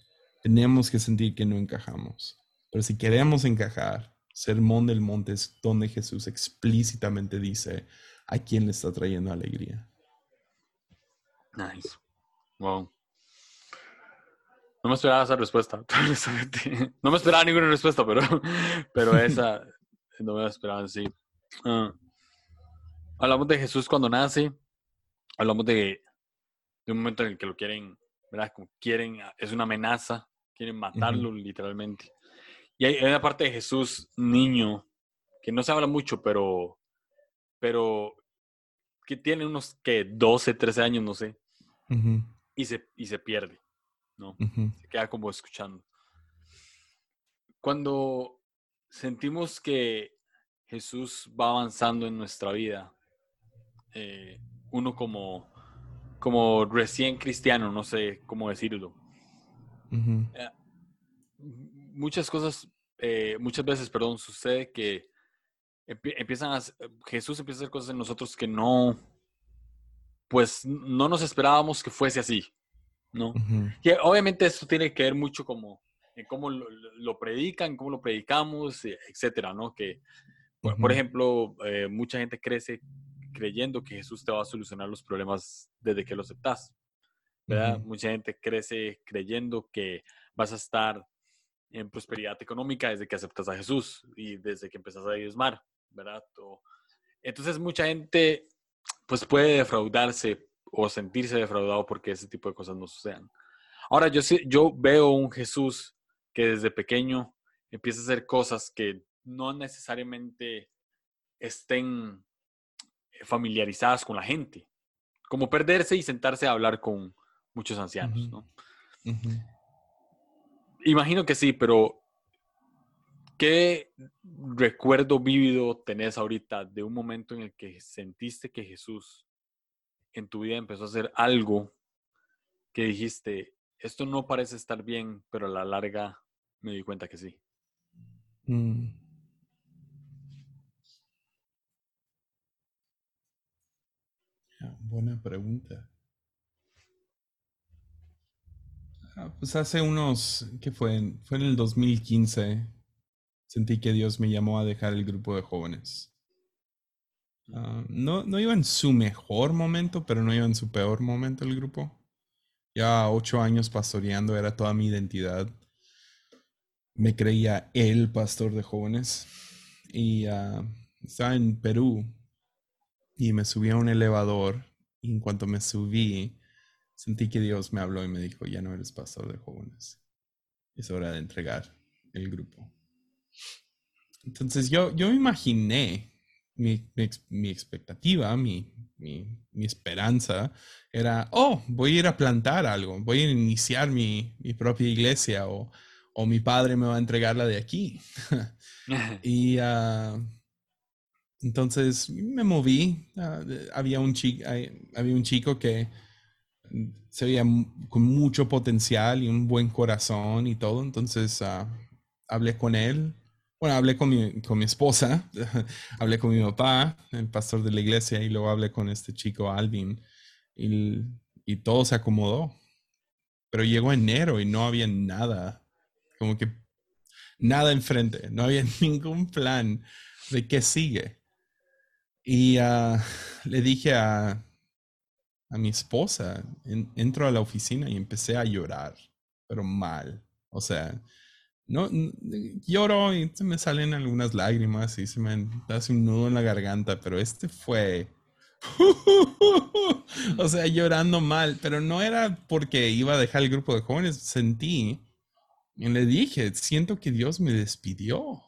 tenemos que sentir que no encajamos. Pero si queremos encajar, Sermón del Monte es donde Jesús explícitamente dice, a quién le está trayendo alegría. Nice. Wow. No me esperaba esa respuesta, No me esperaba ninguna respuesta, pero, pero esa no me la esperaba, sí. Ah. hablamos de Jesús cuando nace. Hablamos de, de, un momento en el que lo quieren, ¿verdad? Como quieren, es una amenaza, quieren matarlo literalmente. Y hay, una parte de Jesús niño que no se habla mucho, pero pero que tiene unos que 12, 13 años, no sé, y, se, y se pierde, ¿no? Se queda como escuchando. Cuando sentimos que Jesús va avanzando en nuestra vida, eh, uno como, como recién cristiano, no sé cómo decirlo, eh, muchas cosas, eh, muchas veces, perdón, sucede que empiezan a, Jesús empieza a hacer cosas en nosotros que no, pues no nos esperábamos que fuese así, ¿no? Y obviamente esto tiene que ver mucho como en cómo lo, predican, cómo lo predicamos, e, etcétera, ¿no? Que, por, ejemplo, eh, mucha gente crece creyendo que Jesús te va a solucionar los problemas desde que lo aceptas, ¿verdad? Mucha gente crece creyendo que vas a estar en prosperidad económica desde que aceptas a Jesús y desde que empezás a diezmar. ¿Verdad? entonces mucha gente pues puede defraudarse o sentirse defraudado porque ese tipo de cosas no sucedan. Ahora, yo, yo veo un Jesús que desde pequeño empieza a hacer cosas que no necesariamente estén familiarizadas con la gente, como perderse y sentarse a hablar con muchos ancianos, ¿no? Imagino que sí, pero ¿qué recuerdo vívido tenés ahorita de un momento en el que sentiste que Jesús en tu vida empezó a hacer algo que dijiste, esto no parece estar bien, pero a la larga me di cuenta que sí? Mm. buena pregunta. Ah, pues hace unos, ¿qué fue? Fue en el 2015. Sentí que Dios me llamó a dejar el grupo de jóvenes. Ah, no, no iba en su mejor momento, pero no iba en su peor momento el grupo. Ya ocho años pastoreando era toda mi identidad. Me creía el pastor de jóvenes. Y uh, estaba en Perú. Y me subí a un elevador. Y en cuanto me subí, sentí que Dios me habló y me dijo, ya no eres pastor de jóvenes. Es hora de entregar el grupo. Entonces yo, yo me imaginé mi, mi, expectativa, mi, mi, esperanza era, oh, voy a ir a plantar algo, voy a iniciar mi, propia iglesia o, o, mi padre me va a entregar la de aquí. y uh, entonces me moví, uh, había, un chico, había un chico que se veía con mucho potencial y un buen corazón y todo, entonces uh, hablé con él bueno, hablé con mi, con mi esposa, hablé con mi papá, el pastor de la iglesia, y luego hablé con este chico Alvin, y, y todo se acomodó. Pero llegó enero y no había nada, como que nada enfrente, no había ningún plan de qué sigue. Y uh, le dije a, a mi esposa, entro a la oficina y empecé a llorar, pero mal. O sea, no, lloro y se me salen algunas lágrimas y se me hace un nudo en la garganta, pero este fue, o sea, llorando mal, pero no era porque iba a dejar el grupo de jóvenes, sentí y le dije, siento que Dios me despidió,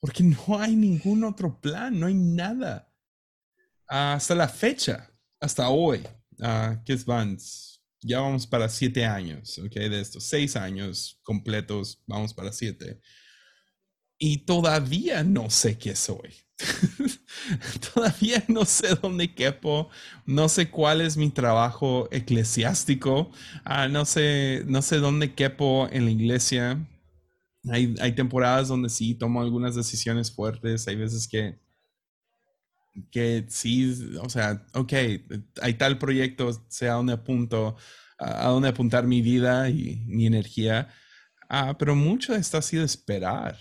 porque no hay ningún otro plan, no hay nada. Hasta la fecha, hasta hoy, uh, que es Vance ya vamos para siete años, ¿ok? De estos seis años completos, vamos para siete. Y todavía no sé qué soy. todavía no sé dónde quepo, no sé cuál es mi trabajo eclesiástico, ah, no, sé, no sé dónde quepo en la iglesia. Hay, hay temporadas donde sí tomo algunas decisiones fuertes, hay veces que que sí, o sea, ok, hay tal proyecto, sé a dónde apunto, a, dónde apuntar mi vida y mi energía, ah, pero mucho ha sido esperar,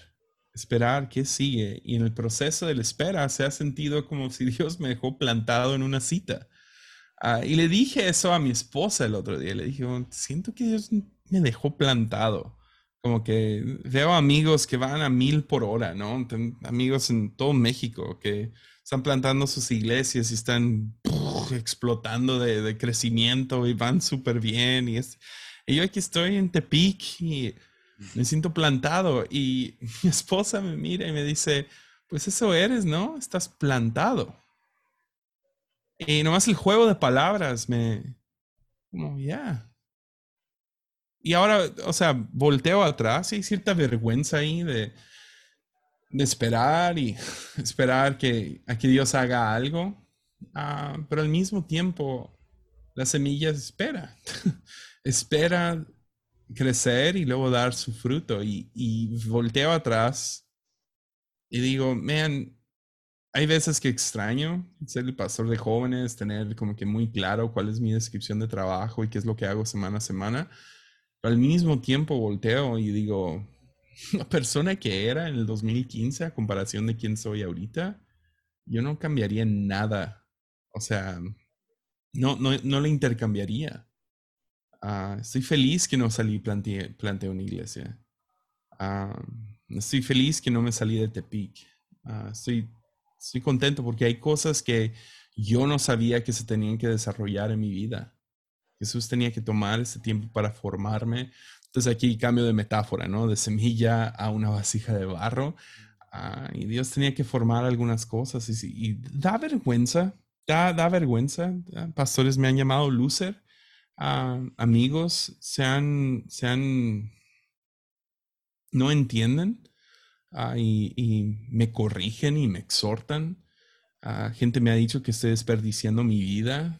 esperar qué sigue. Y en el proceso de la espera se ha sentido como si Dios me dejó plantado en una cita. Ah, y le dije eso a mi esposa el otro día, le dije, siento que Dios me dejó plantado. Como que veo amigos que van a mil por hora, ¿no? amigos en todo México que están plantando sus iglesias y están explotando de, crecimiento y van súper bien. Y, es, y yo aquí estoy en Tepic y me siento plantado y mi esposa me mira y me dice, pues eso eres, ¿no? Estás plantado. Y nomás el juego de palabras me, como, ya. Y ahora, o sea, volteo atrás y hay cierta vergüenza ahí de, de esperar y esperar que, a Dios haga algo, ah, pero al mismo tiempo la semilla espera, espera crecer y luego dar su fruto. Y, y volteo atrás y digo, man, hay veces que extraño ser el pastor de jóvenes, tener como que muy claro cuál es mi descripción de trabajo y qué es lo que hago semana a semana, pero al mismo tiempo volteo y digo, la persona que era en el 2015 a comparación de quién soy ahorita, yo no cambiaría nada. O sea, no, no, no le intercambiaría. Uh, estoy feliz que no salí y planteé, una iglesia. Uh, estoy feliz que no me salí de Tepic. Uh, estoy estoy contento porque hay cosas que yo no sabía que se tenían que desarrollar en mi vida. Jesús tenía que tomar ese tiempo para formarme. Entonces aquí cambio de metáfora, ¿no? De semilla a una vasija de barro. Ah, y Dios tenía que formar algunas cosas y, da vergüenza, da, da vergüenza. Ah, pastores me han llamado loser. Ah, amigos se han, se han, no entienden y, y, me corrigen y me exhortan. gente me ha dicho que estoy desperdiciando mi vida.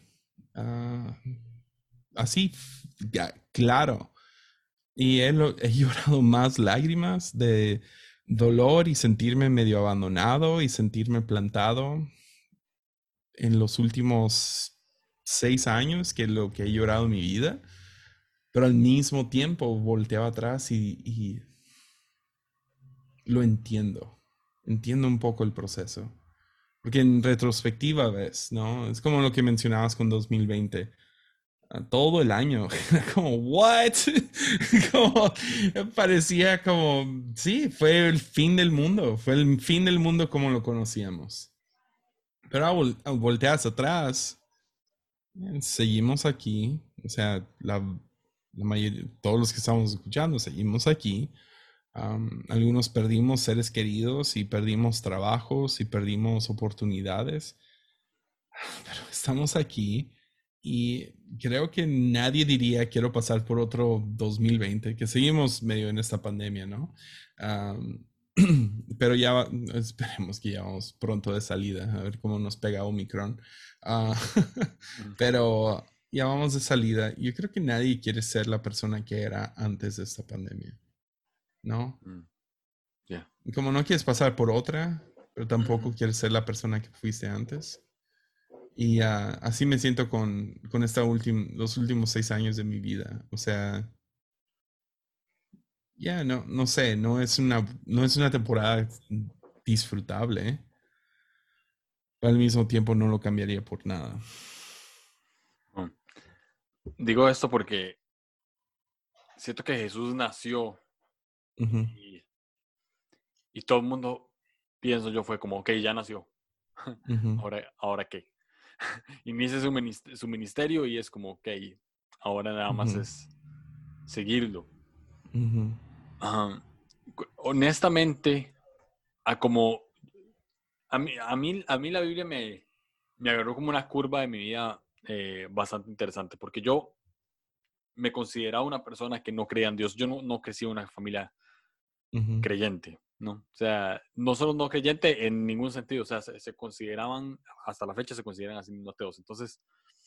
así, claro. Y he, llorado más lágrimas de dolor y sentirme medio abandonado y sentirme plantado en los últimos seis años que lo que he llorado en mi vida, pero al mismo tiempo volteaba atrás y, lo entiendo, entiendo un poco el proceso, porque en retrospectiva ves, ¿no? Es como lo que mencionabas con 2020 todo el año. como, ¿what? como, parecía como, sí, fue el fin del mundo, fue el fin del mundo como lo conocíamos. Pero a, volteas atrás, seguimos aquí, o sea, la mayoría, todos los que estamos escuchando, seguimos aquí. algunos perdimos seres queridos y perdimos trabajos y perdimos oportunidades, pero estamos aquí y creo que nadie diría quiero pasar por otro 2020, que seguimos medio en esta pandemia, ¿no? pero ya esperemos que ya vamos pronto de salida, a ver cómo nos pega Omicron. Uh, pero ya vamos de salida. Yo creo que nadie quiere ser la persona que era antes de esta pandemia, ¿no? Mm. Como no quieres pasar por otra, pero tampoco quieres ser la persona que fuiste antes. Y así me siento con, con esta los últimos seis años de mi vida. O sea, ya no, no sé, no es una, no es una temporada disfrutable. Pero al mismo tiempo no lo cambiaría por nada. Mm. Digo esto porque siento que Jesús nació y, y, todo el mundo, pienso yo, fue como, ok, ya nació. ahora, ¿Ahora qué? Inicia su, su ministerio y es como, ok, ahora nada más es seguirlo. honestamente, a como a mí, a mí, a mí la Biblia me, me agarró como una curva de mi vida eh, bastante interesante, porque yo me consideraba una persona que no creía en Dios. Yo no, no crecí en una familia creyente. ¿No? O sea, no solo no creyente en ningún sentido, o sea, se, consideraban, hasta la fecha se consideran así mismos ateos. Entonces,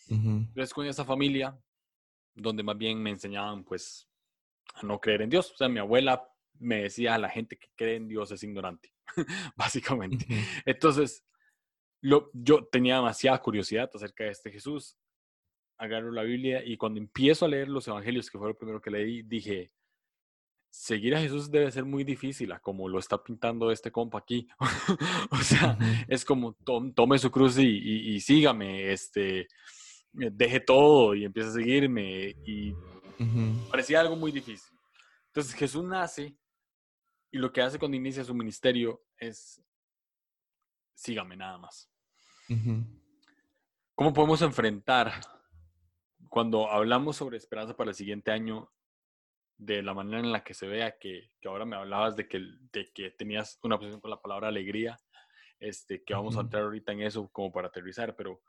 uh con esa familia donde más bien me enseñaban, pues, a no creer en Dios. O sea, mi abuela me decía, a la gente que cree en Dios es ignorante, básicamente. Entonces, lo, yo tenía demasiada curiosidad acerca de este Jesús. Agarro la Biblia y cuando empiezo a leer los evangelios, que fue lo primero que leí, dije, seguir a Jesús debe ser muy difícil, como lo está pintando este compa aquí. o sea, es como tome su cruz y, sígame, este, eh, deje todo y empiece a seguirme. Y parecía algo muy difícil. Entonces Jesús nace y lo que hace cuando inicia su ministerio es, sígame nada más. ¿Cómo podemos enfrentar cuando hablamos sobre esperanza para el siguiente año de la manera en la que se vea que, que ahora me hablabas de que, de que tenías una posición con la palabra alegría, este, que vamos a entrar ahorita en eso como para aterrizar, pero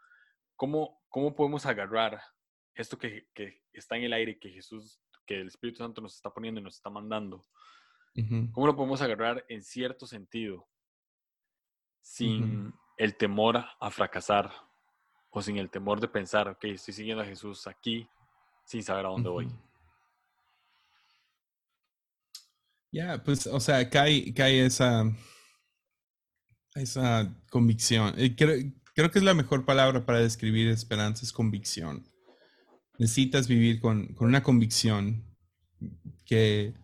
¿cómo, cómo podemos agarrar esto que, que está en el aire, que Jesús, que el Espíritu Santo nos está poniendo y nos está mandando? ¿Cómo lo podemos agarrar en cierto sentido sin el temor a fracasar o sin el temor de pensar, ok, estoy siguiendo a Jesús aquí sin saber a dónde voy? Ya, pues, o sea, cae, cae esa, esa convicción. Eh, creo, que es la mejor palabra para describir esperanza, es convicción. Necesitas vivir con, una convicción que,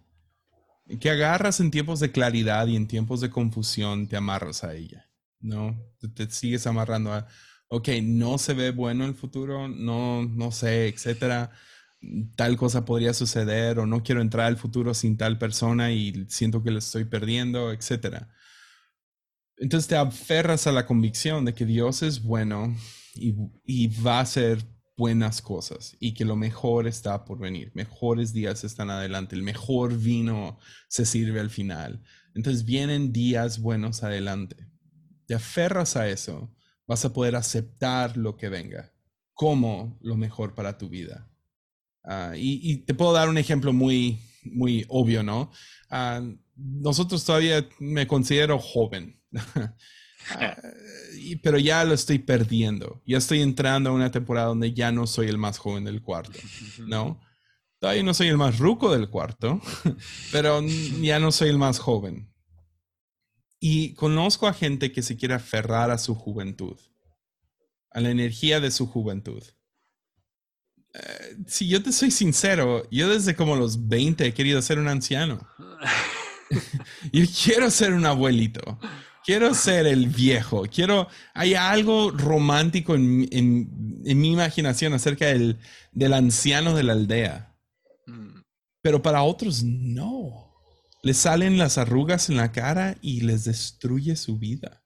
que agarras en tiempos de claridad y en tiempos de confusión, te amarras a ella, ¿no? Te, sigues amarrando a, ok, no se ve bueno el futuro, no, no sé, etcétera tal cosa podría suceder o no quiero entrar al futuro sin tal persona y siento que lo estoy perdiendo, etc. Entonces te aferras a la convicción de que Dios es bueno y, va a hacer buenas cosas y que lo mejor está por venir, mejores días están adelante, el mejor vino se sirve al final. Entonces vienen días buenos adelante. Te aferras a eso, vas a poder aceptar lo que venga como lo mejor para tu vida. Ah, y, te puedo dar un ejemplo muy, muy obvio, ¿no? Ah, nosotros todavía me considero joven. Ah, pero ya lo estoy perdiendo. Ya estoy entrando a una temporada donde ya no soy el más joven del cuarto, ¿no? Todavía no soy el más ruco del cuarto, pero ya no soy el más joven. Y conozco a gente que se quiere aferrar a su juventud, a la energía de su juventud. Si yo te soy sincero, yo desde como los 20 he querido ser un anciano. y quiero ser un abuelito quiero ser el viejo, quiero, hay algo romántico en, mi imaginación acerca del, del, anciano de la aldea. Mm. Pero para otros no. Les salen las arrugas en la cara y les destruye su vida.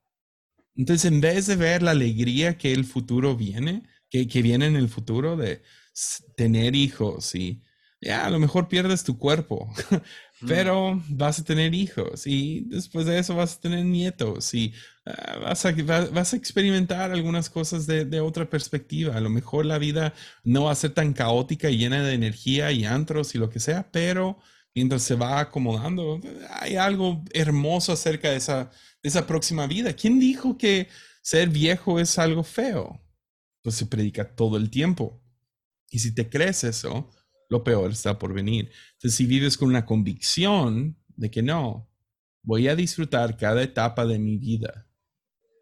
Entonces, en vez de ver la alegría que el futuro viene, que, que viene en el futuro de tener hijos y ya, a lo mejor pierdes tu cuerpo, pero vas a tener hijos y después de eso vas a tener nietos y ah, vas, a, vas, a, experimentar algunas cosas de, de, otra perspectiva. A lo mejor la vida no va a ser tan caótica y llena de energía y antros y lo que sea, pero mientras se va acomodando, hay algo hermoso acerca de esa, de esa próxima vida. ¿Quién dijo que ser viejo es algo feo? Pues se predica todo el tiempo. Y si te crees eso, lo peor está por venir. Entonces, si vives con una convicción de que no, voy a disfrutar cada etapa de mi vida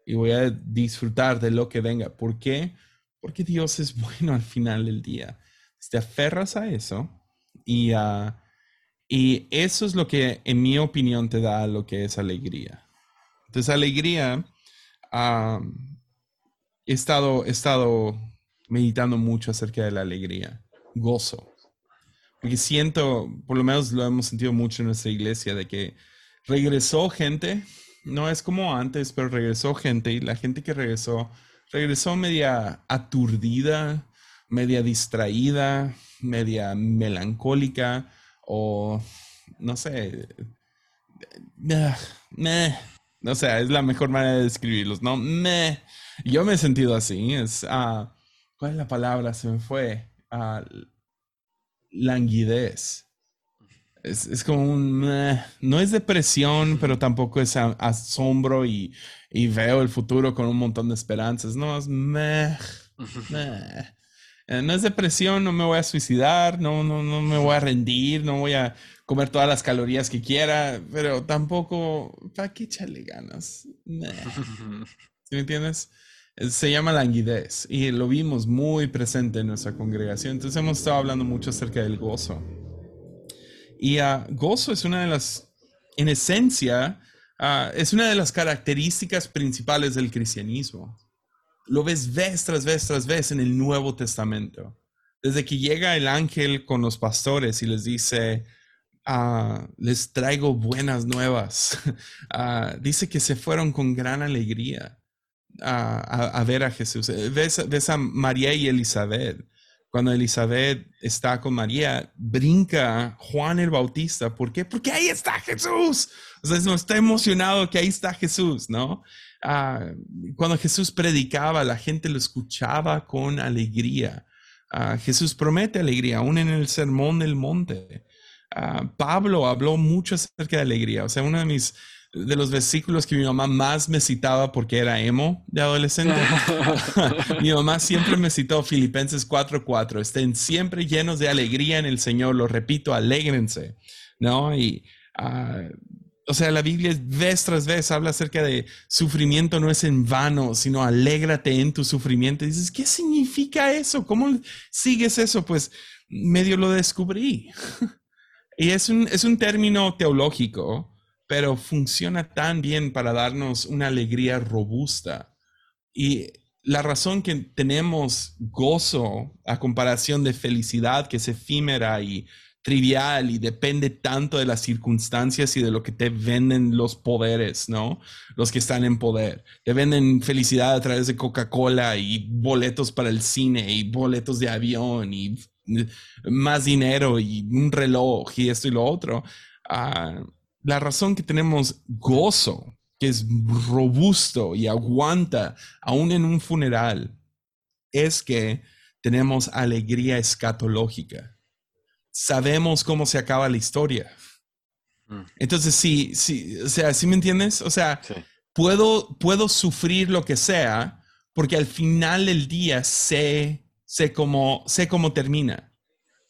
y voy a disfrutar de lo que venga. ¿Por qué? Porque Dios es bueno al final del día. Te aferras a eso y, ah, y eso es lo que, en mi opinión, te da lo que es alegría. Entonces, alegría, he, estado, estado meditando mucho acerca de la alegría, gozo. Porque siento, por lo menos lo hemos sentido mucho en nuestra iglesia, de que regresó gente, no es como antes, pero regresó gente y la gente que regresó, regresó media aturdida, media distraída, media melancólica o no sé, no sé, es la mejor manera de describirlos, ¿no? Me. Yo me he sentido así, es, uh, ¿cuál es la palabra? Se me fue. Uh, languidez. Es, como un... no es depresión, pero tampoco es asombro y, veo el futuro con un montón de esperanzas. No, es... Eh, no es depresión, no me voy a suicidar, no, no, no me voy a rendir, no voy a comer todas las calorías que quiera, pero tampoco, ¿para qué echarle ganas? ¿Sí me entiendes? Se llama languidez y lo vimos muy presente en nuestra congregación. Entonces hemos estado hablando mucho acerca del gozo. Y uh, gozo es una de las, en esencia, uh, es una de las características principales del cristianismo. Lo ves vez tras vez tras vez en el Nuevo Testamento. Desde que llega el ángel con los pastores y les dice, uh, les traigo buenas nuevas. dice que se fueron con gran alegría a, ver a Jesús. Eh, ves, a María y Elizabeth. Cuando Elizabeth está con María, brinca Juan el Bautista. ¿Por qué? Porque ahí está Jesús. O sea, no está emocionado que ahí está Jesús, ¿no? Ah, cuando Jesús predicaba, la gente lo escuchaba con alegría. Ah, Jesús promete alegría, aún en el sermón del monte. Ah, Pablo habló mucho acerca de alegría. O sea, uno de mis de los versículos que mi mamá más me citaba porque era emo de adolescente. mi mamá siempre me citó Filipenses 4:4. Estén siempre llenos de alegría en el Señor. Lo repito, alégrense. ¿No? Y, ah, o sea, la Biblia vez tras vez habla acerca de sufrimiento no es en vano, sino alégrate en tu sufrimiento. Y dices, ¿qué significa eso? ¿Cómo sigues eso? Pues medio lo descubrí. y es un, es un término teológico pero funciona tan bien para darnos una alegría robusta. Y la razón que tenemos gozo a comparación de felicidad que es efímera y trivial y depende tanto de las circunstancias y de lo que te venden los poderes, ¿no? Los que están en poder. Te venden felicidad a través de Coca-Cola y boletos para el cine y boletos de avión y más dinero y un reloj y esto y lo otro. Ah, la razón que tenemos gozo, que es robusto y aguanta aún en un funeral, es que tenemos alegría escatológica sabemos cómo se acaba la historia. Mm. Entonces, sí, sí, o sea, ¿sí me entiendes? O sea, puedo, puedo sufrir lo que sea porque al final del día sé, sé, cómo, sé cómo termina.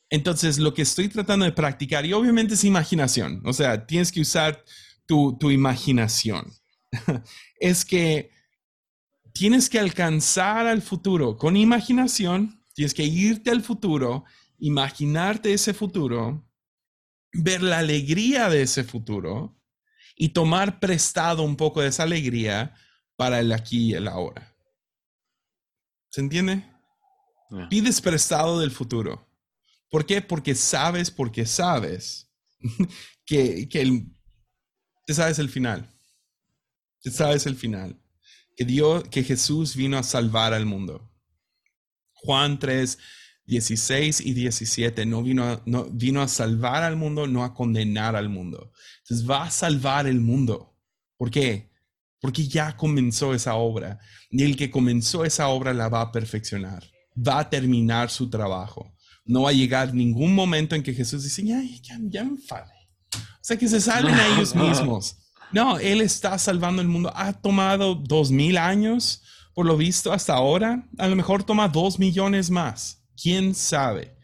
Entonces, lo que estoy tratando de practicar, y obviamente es imaginación, o sea, tienes que usar tu, tu imaginación, es que tienes que alcanzar al futuro con imaginación, tienes que irte al futuro imaginarte ese futuro, ver la alegría de ese futuro y tomar prestado un poco de esa alegría para el aquí y el ahora. ¿Se entiende? Pides prestado del futuro. ¿Por qué? Porque sabes, porque sabes que, que te sabes el final. Te sabes el final. Que Dios, que Jesús vino a salvar al mundo. Juan 3, 16 y 17 no vino, a, no vino a salvar al mundo, no a condenar al mundo. Entonces va a salvar el mundo. ¿Por qué? Porque ya comenzó esa obra. Y el que comenzó esa obra la va a perfeccionar. Va a terminar su trabajo. No va a llegar ningún momento en que Jesús dice, ya, ya, ya me enfade. O sea, que se salven a ellos mismos. No, Él está salvando el mundo. Ha tomado dos mil años, por lo visto, hasta ahora. A lo mejor toma dos millones más ¿Quién sabe?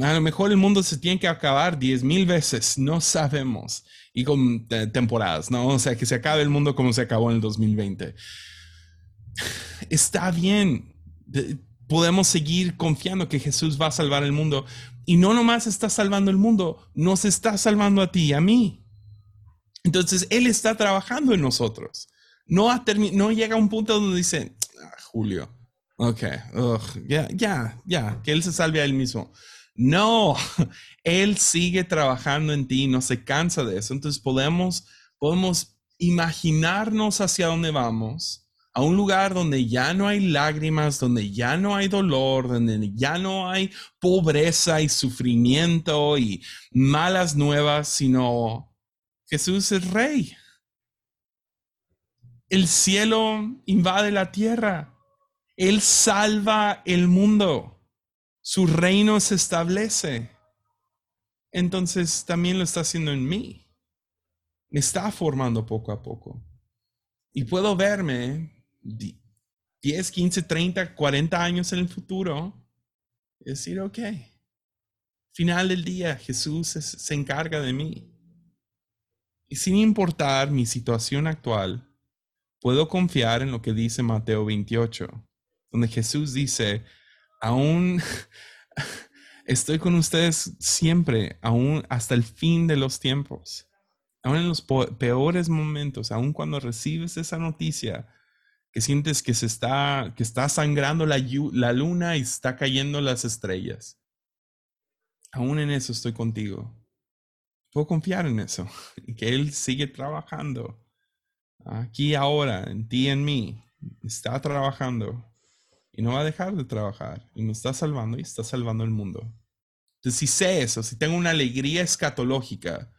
A lo mejor el mundo se tiene que acabar diez mil veces, no sabemos. Y con temporadas, ¿no? O sea, que se acabe el mundo como se acabó en el 2020. Está bien. Podemos seguir confiando que Jesús va a salvar el mundo. Y no nomás está salvando el mundo, nos está salvando a ti y a mí. Entonces, Él está trabajando en nosotros. No, no llega a un punto donde dice, ah, Julio, Ok, ya, ya, ya, que Él se salve a Él mismo. No, Él sigue trabajando en ti, no se cansa de eso. Entonces podemos, podemos imaginarnos hacia dónde vamos, a un lugar donde ya no hay lágrimas, donde ya no hay dolor, donde ya no hay pobreza y sufrimiento y malas nuevas, sino Jesús es rey. El cielo invade la tierra. Él salva el mundo. Su reino se establece. Entonces también lo está haciendo en mí. Me está formando poco a poco. Y puedo verme 10, 15, 30, 40 años en el futuro decir, ok, final del día Jesús se encarga de mí. Y sin importar mi situación actual, puedo confiar en lo que dice Mateo 28 donde Jesús dice, aún estoy con ustedes siempre, aún hasta el fin de los tiempos. Aún en los peores momentos, aún cuando recibes esa noticia, que sientes que se está, que está sangrando la, la luna y está cayendo las estrellas. Aún en eso estoy contigo. Puedo confiar en eso, que Él sigue trabajando. Aquí ahora, en ti en mí. Está trabajando y no va a dejar de trabajar y me está salvando y está salvando el mundo. Entonces, si sé eso, si tengo una alegría escatológica,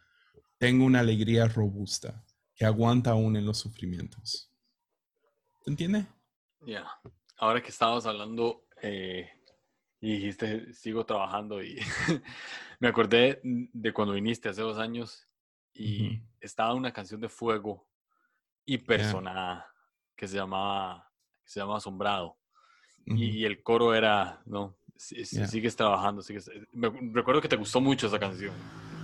tengo una alegría robusta que aguanta aún en los sufrimientos. ¿Te entiende? Ya. Ahora que estabas hablando eh, y dijiste, sigo trabajando y me acordé de cuando viniste hace dos años y estaba una canción de fuego y personada que se llamaba, que se llama Asombrado y, el coro era, no, sigues trabajando, sigues... Me, recuerdo que te gustó mucho esa canción.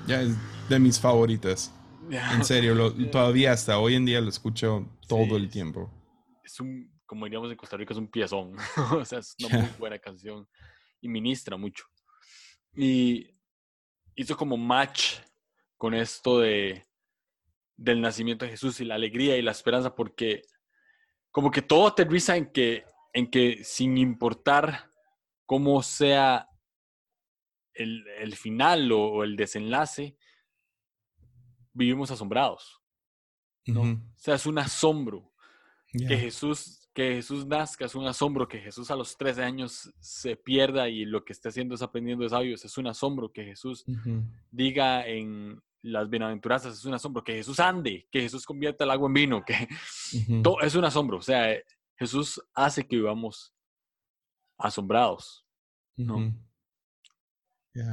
Ya, es de mis favoritas. En serio, todavía hasta hoy en día lo escucho todo el tiempo. Es un, como diríamos en Costa Rica, es un piezón. o sea, es una muy buena canción y ministra mucho. Y hizo como match con esto de del nacimiento de Jesús y la alegría y la esperanza porque como que todo aterriza en que en que sin importar cómo sea el, final o, el desenlace, vivimos asombrados. ¿no? O sea, es un asombro. Que Jesús, que Jesús nazca es un asombro, que Jesús a los 13 años se pierda y lo que está haciendo es aprendiendo de sabios, es un asombro, que Jesús diga en las bienaventuranzas, es un asombro, que Jesús ande, que Jesús convierta el agua en vino, que todo es un asombro, o sea, Jesús hace que vivamos asombrados, ¿no?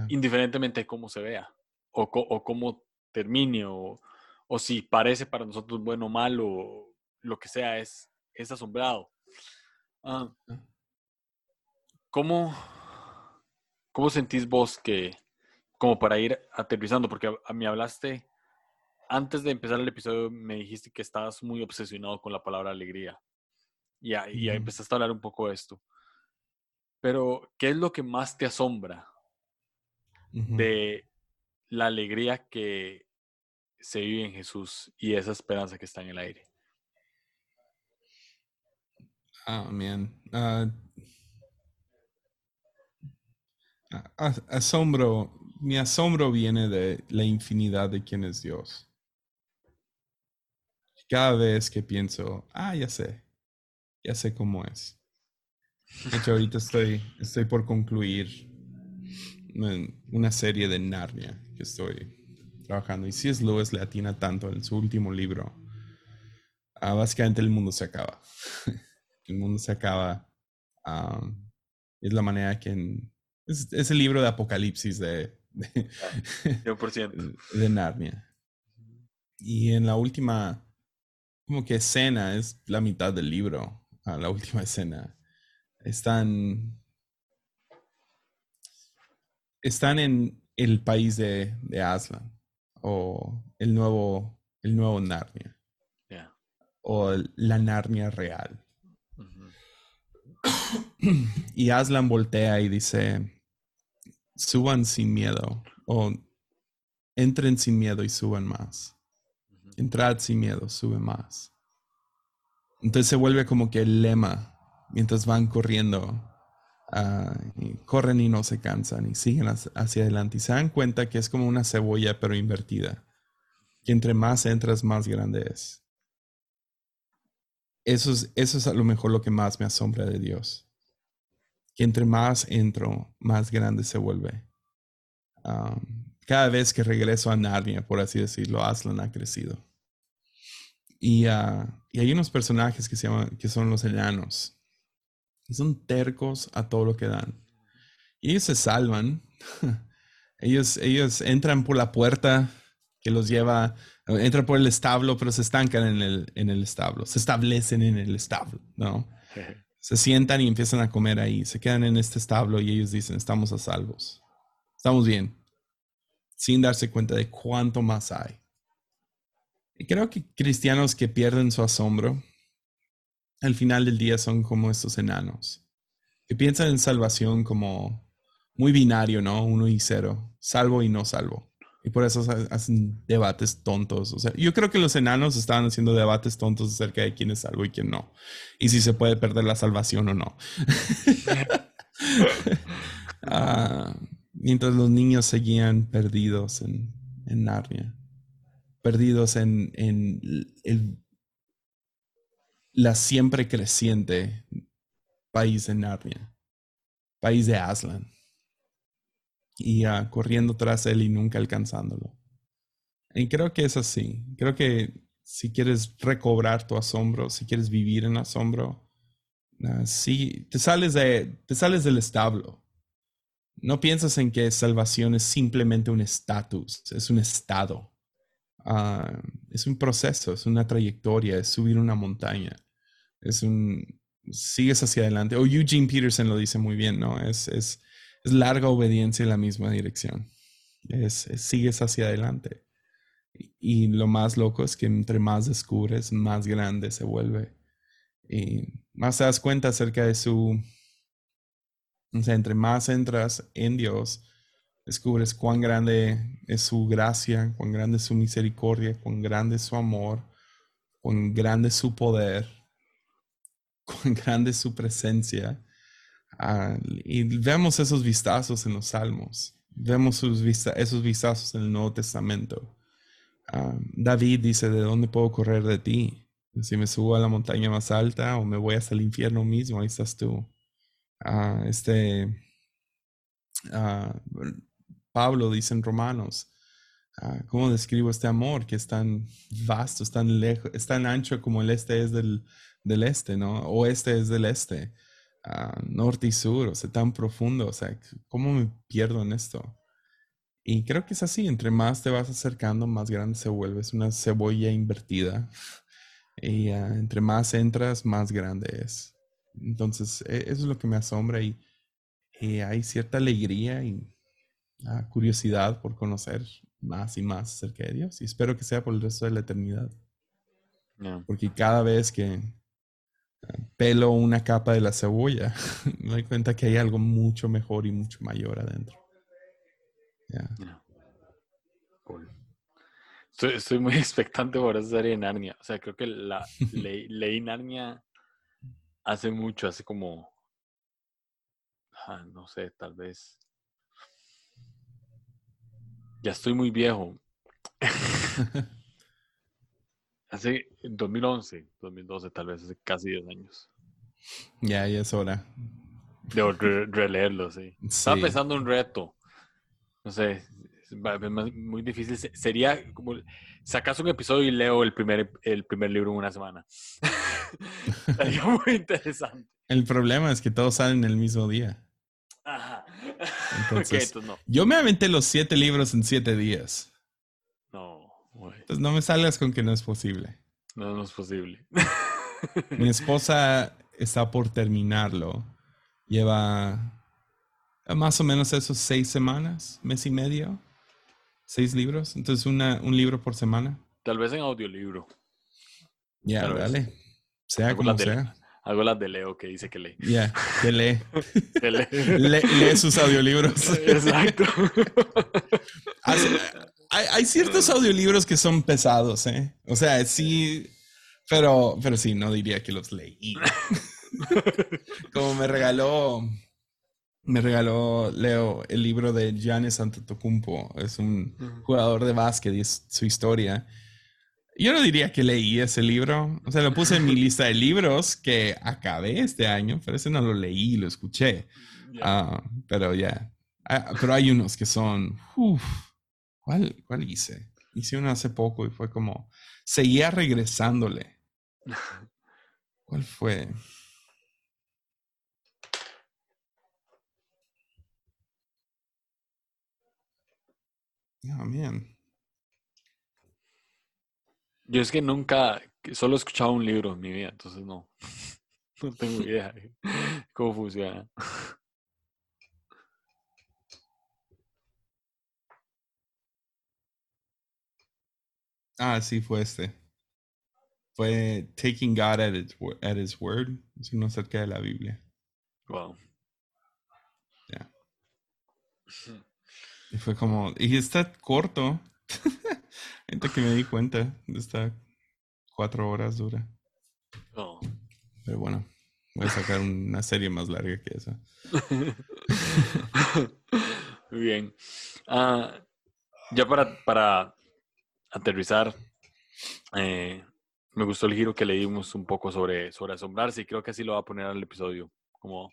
Indiferentemente de cómo se vea, o, o cómo termine, o, o si parece para nosotros bueno o malo, lo que sea, es, es asombrado. Ah, ah. ¿cómo, ¿Cómo sentís vos que, como para ir aterrizando, porque a, mí hablaste, antes de empezar el episodio me dijiste que estabas muy obsesionado con la palabra alegría. Y, y empezaste a hablar un poco de esto. Pero, ¿qué es lo que más te asombra de la alegría que se vive en Jesús y esa esperanza que está en el aire? Ah, man. Ah, asombro, mi asombro viene de la infinidad de quién es Dios. Cada vez que pienso, ah, ya sé, ya sé cómo es. De hecho, ahorita estoy, estoy por concluir una serie de Narnia que estoy trabajando. Y si es Lewis le atina tanto en su último libro. Ah, básicamente el mundo se acaba. el mundo se acaba. es la manera que es, el libro de Apocalipsis de, de, de Narnia. Y en la última, como que escena, es la mitad del libro, la última escena, están, están en el país de, de Aslan, o el nuevo, el nuevo Narnia, o la Narnia real. y Aslan voltea y dice, suban sin miedo o entren sin miedo y suban más. Entrad sin miedo, suben más. Entonces se vuelve como que el lema mientras van corriendo. Ah, corren y no se cansan y siguen hacia adelante y se dan cuenta que es como una cebolla pero invertida. Que entre más entras, más grande es. Eso es, eso es a lo mejor lo que más me asombra de Dios. Que entre más entro, más grande se vuelve. cada vez que regreso a Narnia, por así decirlo, Aslan ha crecido. Y, ah, y hay unos personajes que, se que son los enanos. Son tercos a todo lo que dan. Y ellos se salvan. ellos, ellos entran por la puerta que los lleva entran por el establo, pero se estancan en el, en el establo, se establecen en el establo, ¿no? Se sientan y empiezan a comer ahí, se quedan en este establo y ellos dicen, estamos a salvos, estamos bien, sin darse cuenta de cuánto más hay. Y creo que cristianos que pierden su asombro, al final del día son como estos enanos, que piensan en salvación como muy binario, ¿no? Uno y cero, salvo y no salvo. Y por eso hacen debates tontos. O sea, yo creo que los enanos estaban haciendo debates tontos acerca de quién es salvo y quién no. Y si se puede perder la salvación o no. Ah, mientras los niños seguían perdidos en, en Narnia. Perdidos en, en el, la siempre creciente país de Narnia. País de Aslan y corriendo tras él y nunca alcanzándolo. Y creo que es así. Creo que si quieres recobrar tu asombro, si quieres vivir en asombro, uh, te sales, de, te sales del establo. No piensas en que salvación es simplemente un estatus, es un estado. Ah, es un proceso, es una trayectoria, es subir una montaña. Es un... Sigues hacia adelante. O Eugene Peterson lo dice muy bien, ¿no? Es, es es larga obediencia en la misma dirección. Es, sigues hacia adelante. Y, lo más loco es que entre más descubres, más grande se vuelve. Y más te das cuenta acerca de su... O sea, entre más entras en Dios, descubres cuán grande es su gracia, cuán grande es su misericordia, cuán grande es su amor, cuán grande es su poder, cuán grande es su presencia Ah, y vemos esos vistazos en los salmos. vemos sus esos vistazos en el Nuevo Testamento. Ah, David dice, ¿de dónde puedo correr de ti? Si me subo a la montaña más alta o me voy hasta el infierno mismo, ahí estás tú. Ah, este ah, Pablo dice en Romanos, ¿cómo describo este amor que es tan vasto, es tan lejos, es tan ancho como el este es del, del este, ¿no? Oeste es del este, norte y sur, o sea, tan profundo, o sea, ¿cómo me pierdo en esto? Y creo que es así, entre más te vas acercando, más grande se vuelve, es una cebolla invertida. Y ah, entre más entras, más grande es. Entonces, e, eso es lo que me asombra y, hay cierta alegría y ah, curiosidad por conocer más y más acerca de Dios. Y espero que sea por el resto de la eternidad. Porque cada vez que pelo una capa de la cebolla, me doy cuenta que hay algo mucho mejor y mucho mayor adentro. Estoy, muy expectante por esa serie de Narnia. O sea, creo que la leí Narnia hace mucho, hace como, ah, no sé, tal vez. Ya estoy muy viejo. Hace 2011, 2012, tal vez, hace casi 10 años. Ya, ya es hora. De releerlo, sí. Estaba pensando un reto no sé, es muy difícil. Sería como, sacas un episodio y leo el primer, el primer libro en una semana. Sería muy interesante. El problema es que todos salen el mismo día. Ajá. Entonces, no. Yo me aventé los siete libros en siete días. Entonces no me salgas con que no es posible. No, no es posible. Mi esposa está por terminarlo. Lleva más o menos esos seis semanas, mes y medio, seis libros. Entonces, una, un libro por semana. Tal vez en audiolibro. Ya, dale. Sea como sea. Hago las de Leo que dice que lee. Ya, que lee. lee. sus audiolibros. Exacto. Hay, hay, ciertos audiolibros que son pesados, ¿eh? O sea, sí, pero, pero sí, no diría que los leí. Como me regaló me regaló Leo el libro de Giannis Antetokounmpo. Es un jugador de básquet y es su historia. Yo no diría que leí ese libro. O sea, lo puse en mi lista de libros que acabé este año, pero ese no lo leí, lo escuché. Ah, pero ya. Ah, pero hay unos que son. ¿Cuál, ¿Cuál hice? Hice uno hace poco y fue como. Seguía regresándole. ¿Cuál fue? Oh, man. Yo es que nunca, solo he escuchado un libro en mi vida, entonces no, no tengo idea de cómo funciona. Ah, sí, fue este. Fue Taking God at, at His Word. Es uno acerca de la Biblia. Wow. Ya. Y fue como, y está corto. Gente que me di cuenta, está cuatro horas dura. Oh. Pero bueno, voy a sacar una serie más larga que esa. Muy bien. Ah, ya para, para aterrizar, eh, me gustó el giro que leímos un poco sobre, sobre asombrarse y creo que así lo va a poner al episodio, como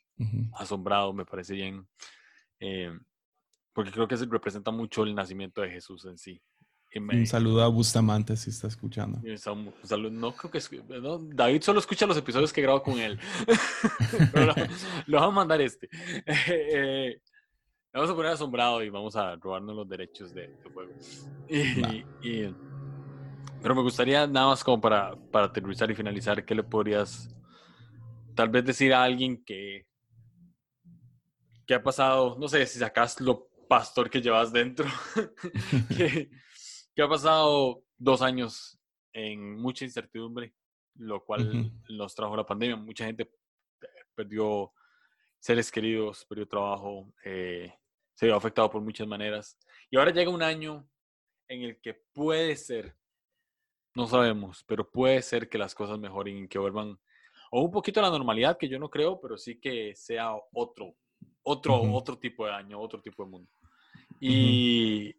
asombrado, me parece bien. Eh, porque creo que se representa mucho el nacimiento de Jesús en sí. un saludo a Bustamante si está escuchando. Un no creo que David solo escucha los episodios que grabo con él. lo, vamos a mandar este. Eh, vamos a poner asombrado y vamos a robarnos los derechos de, juego. pero me gustaría nada más como para, para aterrizar y finalizar, ¿qué le podrías tal vez decir a alguien que, que ha pasado, no sé, si sacas lo pastor que llevas dentro, que, ha pasado dos años en mucha incertidumbre, lo cual nos trajo la pandemia. Mucha gente perdió seres queridos, perdió trabajo, eh, se vio afectado por muchas maneras. Y ahora llega un año en el que puede ser, no sabemos, pero puede ser que las cosas mejoren y que vuelvan o un poquito a la normalidad, que yo no creo, pero sí que sea otro, otro, otro tipo de año, otro tipo de mundo. Y,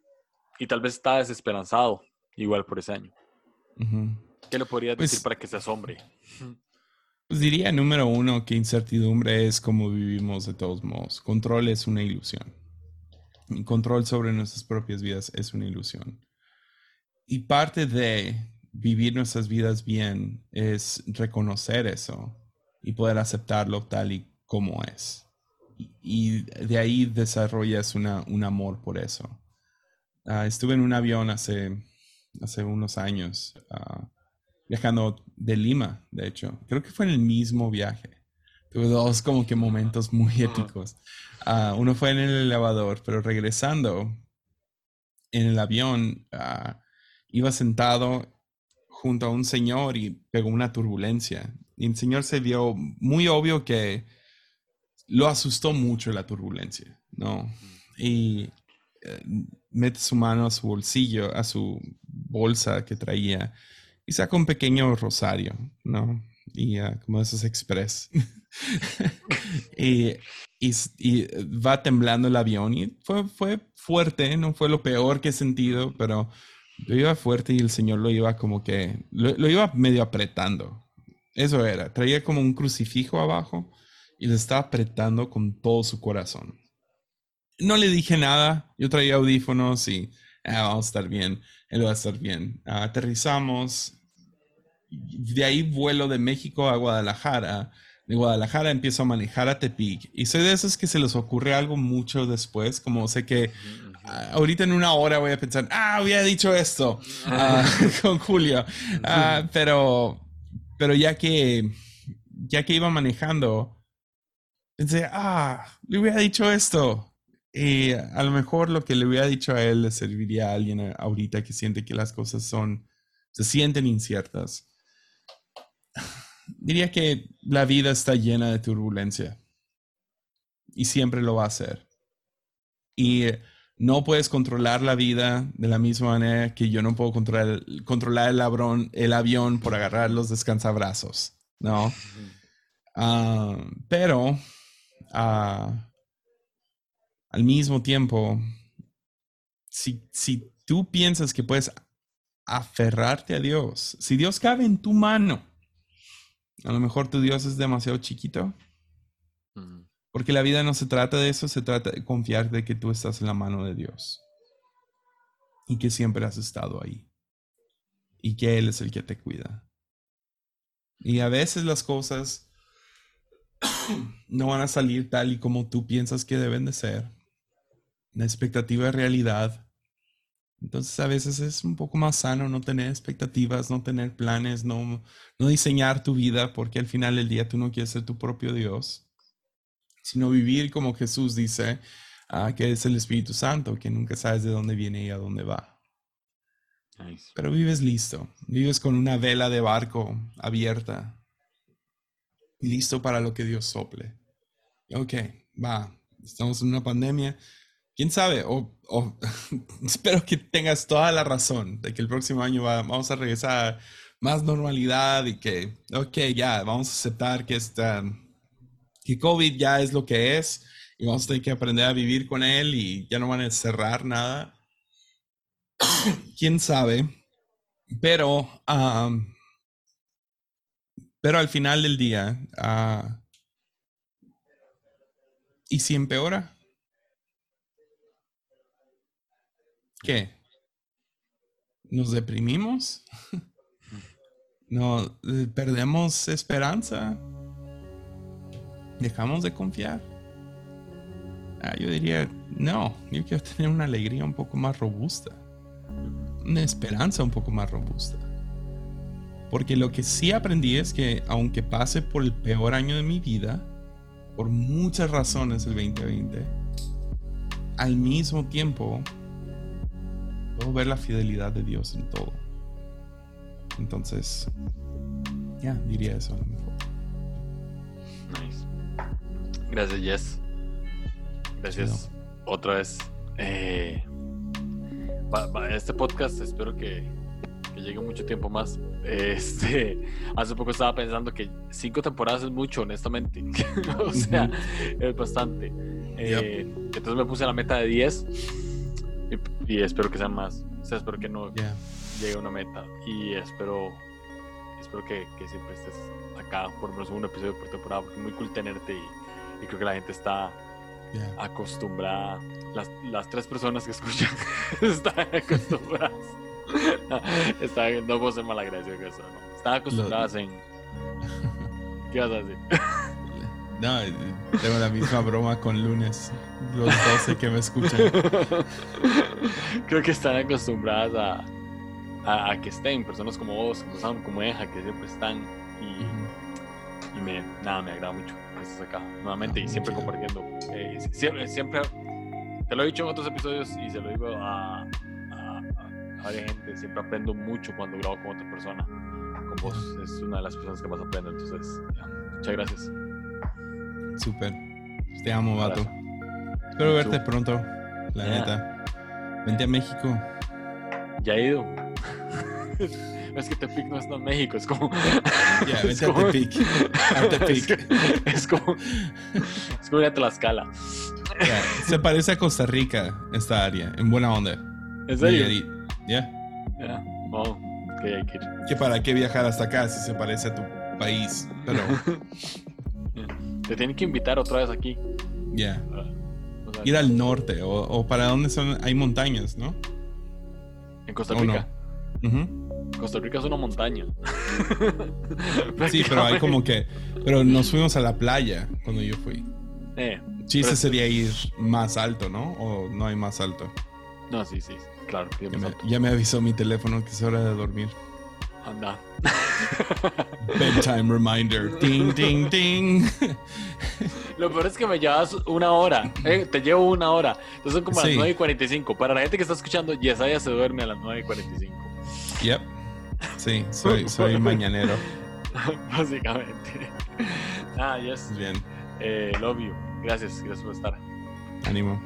y tal vez está desesperanzado igual por ese año. ¿Qué le podrías Pues- decir para que se asombre? Pues diría número uno que incertidumbre es como vivimos de todos modos. Control es una ilusión. Control sobre nuestras propias vidas es una ilusión. Y parte de vivir nuestras vidas bien es reconocer eso y poder aceptarlo tal y como es. Y, y de ahí desarrollas una, un amor por eso. Ah, estuve en un avión hace, hace unos años. ah, viajando de Lima, de hecho. Creo que fue en el mismo viaje. Tuve dos como que momentos muy épicos. Ah, uno fue en el elevador, pero regresando en el avión, ah, iba sentado junto a un señor y pegó una turbulencia. Y el señor se vio muy obvio que lo asustó mucho la turbulencia, ¿no? Y eh, mete su mano a su bolsillo, a su bolsa que traía y saca un pequeño rosario, ¿no? Y ah, como esos express. y, y va temblando el avión y fue, fue fuerte, no fue lo peor que he sentido, pero lo iba fuerte y el señor lo iba como que, lo, lo iba medio apretando. Eso era, traía como un crucifijo abajo y lo estaba apretando con todo su corazón. No le dije nada, yo traía audífonos y "Ah, vamos a estar bien, él va a estar bien. Ah, aterrizamos, de ahí vuelo de México a Guadalajara. De Guadalajara empiezo a manejar a Tepic. Y soy de esos que se les ocurre algo mucho después, como sé que ah, ahorita en una hora voy a pensar, ah, había dicho esto ah, con Julio. Ah, pero, pero ya que, ya que iba manejando, pensé, ah, le hubiera dicho esto. Y a lo mejor lo que le hubiera dicho a él le serviría a alguien a- ahorita que siente que las cosas son, se sienten inciertas. Diría que la vida está llena de turbulencia y siempre lo va a hacer. Y no puedes controlar la vida de la misma manera que yo no puedo controlar, controlar el, abrón- el avión por agarrar los descansabrazos, ¿no? Ah, pero ah, al mismo tiempo, si, si tú piensas que puedes aferrarte a Dios, si Dios cabe en tu mano, a lo mejor tu Dios es demasiado chiquito, porque la vida no se trata de eso, se trata de confiar de que tú estás en la mano de Dios y que siempre has estado ahí y que Él es el que te cuida. Y a veces las cosas no van a salir tal y como tú piensas que deben de ser. La expectativa es realidad. Entonces a veces es un poco más sano no tener expectativas, no tener planes, no, no diseñar tu vida, porque al final del día tú no quieres ser tu propio Dios, sino vivir como Jesús dice, ah, que es el Espíritu Santo, que nunca sabes de dónde viene y a dónde va. Nice. Pero vives listo, vives con una vela de barco abierta, listo para lo que Dios sople. Ok, va, estamos en una pandemia. ¿Quién sabe? O, o- espero que tengas toda la razón de que el próximo año va- vamos a regresar a más normalidad y que, ok, ya, vamos a aceptar que esta, que COVID ya es lo que es y vamos a tener que aprender a vivir con él y ya no van a cerrar nada. ¿Quién sabe? Pero, am, pero al final del día, ah, ¿y si empeora? ¿Qué? ¿Nos deprimimos? ¿No eh, perdemos esperanza? ¿Dejamos de confiar? Ah, yo diría, no, yo quiero tener una alegría un poco más robusta, una esperanza un poco más robusta. Porque lo que sí aprendí es que aunque pase por el peor año de mi vida, por muchas razones el 2020, al mismo tiempo puedo ver la fidelidad de Dios en todo. Entonces, ya, diría eso a lo mejor. Nice. Gracias, Jess. Gracias otra vez. Eh, va- va, este podcast espero que, que llegue mucho tiempo más. Este, hace poco estaba pensando que cinco temporadas es mucho, honestamente. o sea, es bastante. Eh, Entonces me puse la meta de 10 Y, y espero que sean más. O sea, espero que no Yeah. llegue a una meta. Y espero, espero que, que siempre estés acá, por lo menos un episodio por temporada, porque es muy cool tenerte y, y creo que la gente está Yeah. acostumbrada. Las, las tres personas que escuchan están acostumbradas. están, no puedo ser malagradecido con eso, no. Están acostumbradas en. ¿Qué vas a decir? No, tengo la misma broma con lunes. Los 12 que me escuchan. Creo que están acostumbradas a, a, a que estén personas como vos, como Sam, como Eja, que siempre están. Y, me, nada, me agrada mucho que estés acá nuevamente y siempre chido. compartiendo. Eh, siempre, siempre, te lo he dicho en otros episodios y se lo digo a, a, gente, siempre aprendo mucho cuando grabo con otra persona. Con vos es una de las personas que más aprendo, entonces, ya, muchas gracias. Súper. Te amo, vato. Espero verte pronto. La Yeah. neta. Vente a México. Ya he ido. es que Tepic no está en México, es como. Ya, es vente a como- Tepic. A Tepic. Es, es como. Es como ir a Tlaxcala. Ya, Se parece a Costa Rica, esta área, en buena onda. ¿En serio? Ya. Ya, wow. Ok, hay que ir. Que para qué viajar hasta acá si se parece a tu país. Pero, Te tienen que invitar otra vez aquí. ya. Sea, Ir al norte o, o para dónde son. Hay montañas, ¿no? En Costa. Rica. Costa Rica es una montaña. Sí, pero hay como que. Pero nos fuimos a la playa cuando yo fui. Eh, Chiste sería ir más alto, ¿no? O no hay más alto. no, sí, sí. Claro, Ya me, ya me avisó mi teléfono que es hora de dormir. Anda. Bedtime reminder. Ding, ding, ding. Lo peor es que me llevas una hora. eh, te llevo una hora. Entonces son como a las Sí. 9 y 45. Para la gente que está escuchando, Yesaya se duerme a las 9 y 45. Yep. Sí, soy, soy mañanero. Básicamente. Ah, yes. Bien. Eh, love you. Gracias, gracias por estar. Ánimo.